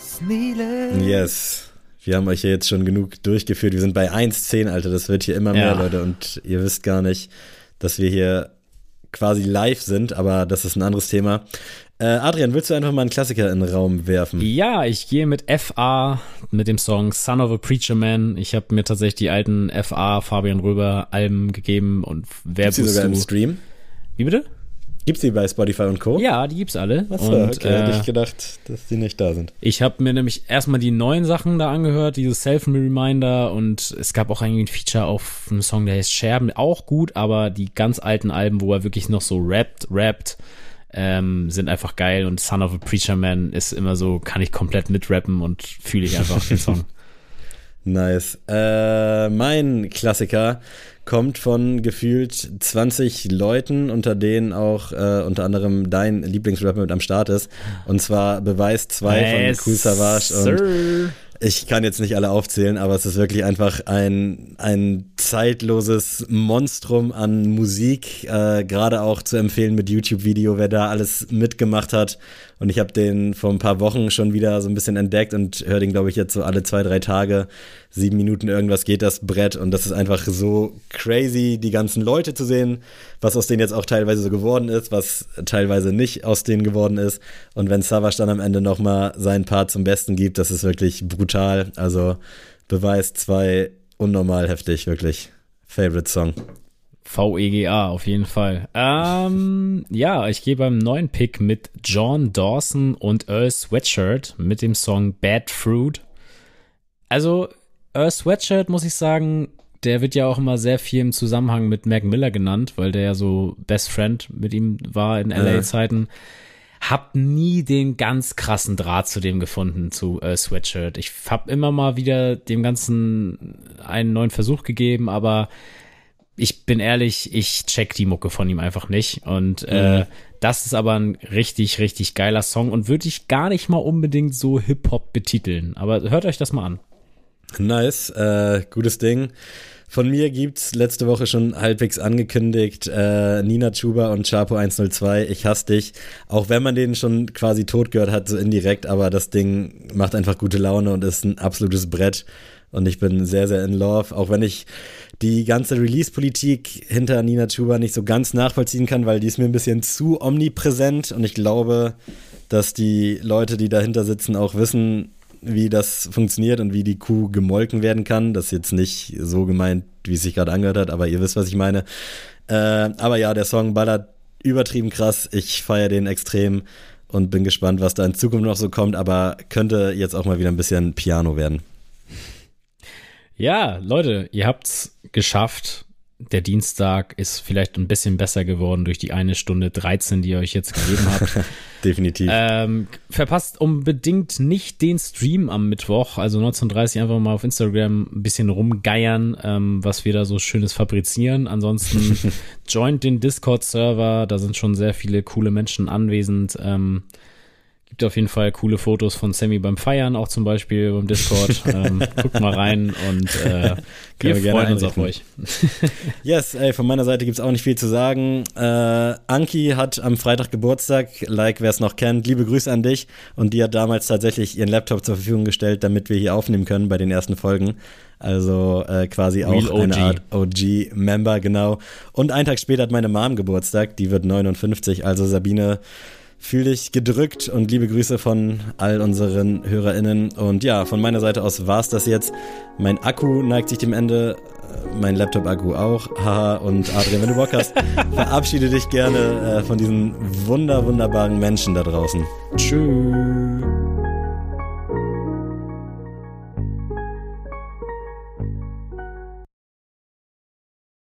Sneelist. Yes. Wir haben euch ja jetzt schon genug durchgeführt. Wir sind bei 1,10, Alter. Das wird hier immer mehr, ja. Leute. Und ihr wisst gar nicht, dass wir hier quasi live sind, aber das ist ein anderes Thema. Äh, Adrian, willst du einfach mal einen Klassiker in den Raum werfen?
Ja, ich gehe mit FA mit dem Song Son of a Preacher Man. Ich habe mir tatsächlich die alten FA Fabian Röber Alben gegeben und wer
Gibt's die sogar im Stream?
Wie bitte?
Gibt's die bei Spotify und Co?
Ja, die gibt's alle.
Achso, und, okay, äh, hätte ich gedacht, dass die nicht da sind.
Ich habe mir nämlich erstmal die neuen Sachen da angehört, dieses Self-Reminder und es gab auch irgendwie ein Feature auf einem Song, der heißt Scherben, auch gut, aber die ganz alten Alben, wo er wirklich noch so rappt, rappt, ähm, sind einfach geil und Son of a Preacher Man ist immer so, kann ich komplett mitrappen und fühle ich einfach den Song.
Nice. Äh, mein Klassiker kommt von gefühlt 20 Leuten, unter denen auch äh, unter anderem dein Lieblingsrapper mit am Start ist. Und zwar Beweis 2 yes, von Cool Savage und ich kann jetzt nicht alle aufzählen, aber es ist wirklich einfach ein, ein zeitloses Monstrum an Musik, äh, gerade auch zu empfehlen mit YouTube-Video, wer da alles mitgemacht hat. Und ich habe den vor ein paar Wochen schon wieder so ein bisschen entdeckt und höre den, glaube ich, jetzt so alle zwei, drei Tage. Sieben Minuten irgendwas geht das Brett und das ist einfach so crazy, die ganzen Leute zu sehen, was aus denen jetzt auch teilweise so geworden ist, was teilweise nicht aus denen geworden ist. Und wenn Savage dann am Ende nochmal seinen Part zum Besten gibt, das ist wirklich brutal. Also Beweis zwei unnormal heftig, wirklich. Favorite Song.
VEGA auf jeden Fall. Ähm, ja, ich gehe beim neuen Pick mit John Dawson und Earl Sweatshirt mit dem Song Bad Fruit. Also, Earl Sweatshirt muss ich sagen, der wird ja auch immer sehr viel im Zusammenhang mit Mac Miller genannt, weil der ja so Best Friend mit ihm war in LA-Zeiten. Hab nie den ganz krassen Draht zu dem gefunden, zu äh, Sweatshirt. Ich hab immer mal wieder dem Ganzen einen neuen Versuch gegeben, aber ich bin ehrlich, ich check die Mucke von ihm einfach nicht. Und äh, mhm. das ist aber ein richtig, richtig geiler Song und würde ich gar nicht mal unbedingt so Hip-Hop betiteln. Aber hört euch das mal an.
Nice, äh, gutes Ding. Von mir gibt's letzte Woche schon halbwegs angekündigt, äh, Nina Chuba und Chapo 102, ich hasse dich. Auch wenn man den schon quasi tot gehört hat, so indirekt, aber das Ding macht einfach gute Laune und ist ein absolutes Brett. Und ich bin sehr, sehr in love, auch wenn ich die ganze Release-Politik hinter Nina Chuba nicht so ganz nachvollziehen kann, weil die ist mir ein bisschen zu omnipräsent und ich glaube, dass die Leute, die dahinter sitzen, auch wissen, wie das funktioniert und wie die Kuh gemolken werden kann. Das ist jetzt nicht so gemeint, wie es sich gerade angehört hat, aber ihr wisst, was ich meine. Äh, aber ja, der Song ballert übertrieben krass. Ich feiere den extrem und bin gespannt, was da in Zukunft noch so kommt, aber könnte jetzt auch mal wieder ein bisschen Piano werden.
Ja, Leute, ihr habt's geschafft. Der Dienstag ist vielleicht ein bisschen besser geworden durch die eine Stunde 13, die ihr euch jetzt gegeben habt.
Definitiv.
Ähm, verpasst unbedingt nicht den Stream am Mittwoch, also 19.30 einfach mal auf Instagram ein bisschen rumgeiern, ähm, was wir da so Schönes fabrizieren. Ansonsten joint den Discord-Server, da sind schon sehr viele coole Menschen anwesend. Ähm, Gibt auf jeden Fall coole Fotos von Sammy beim Feiern, auch zum Beispiel beim Discord. ähm, guckt mal rein und äh, wir freuen uns auf euch.
yes, ey, von meiner Seite gibt's auch nicht viel zu sagen. Äh, Anki hat am Freitag Geburtstag, like wer es noch kennt. Liebe Grüße an dich. Und die hat damals tatsächlich ihren Laptop zur Verfügung gestellt, damit wir hier aufnehmen können bei den ersten Folgen. Also äh, quasi auch eine Art OG-Member, genau. Und einen Tag später hat meine Mom Geburtstag, die wird 59. Also Sabine Fühl dich gedrückt und liebe Grüße von all unseren HörerInnen. Und ja, von meiner Seite aus war's das jetzt. Mein Akku neigt sich dem Ende, äh, mein Laptop-Akku auch. Haha, und Adrian, wenn du Bock hast, verabschiede dich gerne äh, von diesen wunder, wunderbaren Menschen da draußen.
Tschüss.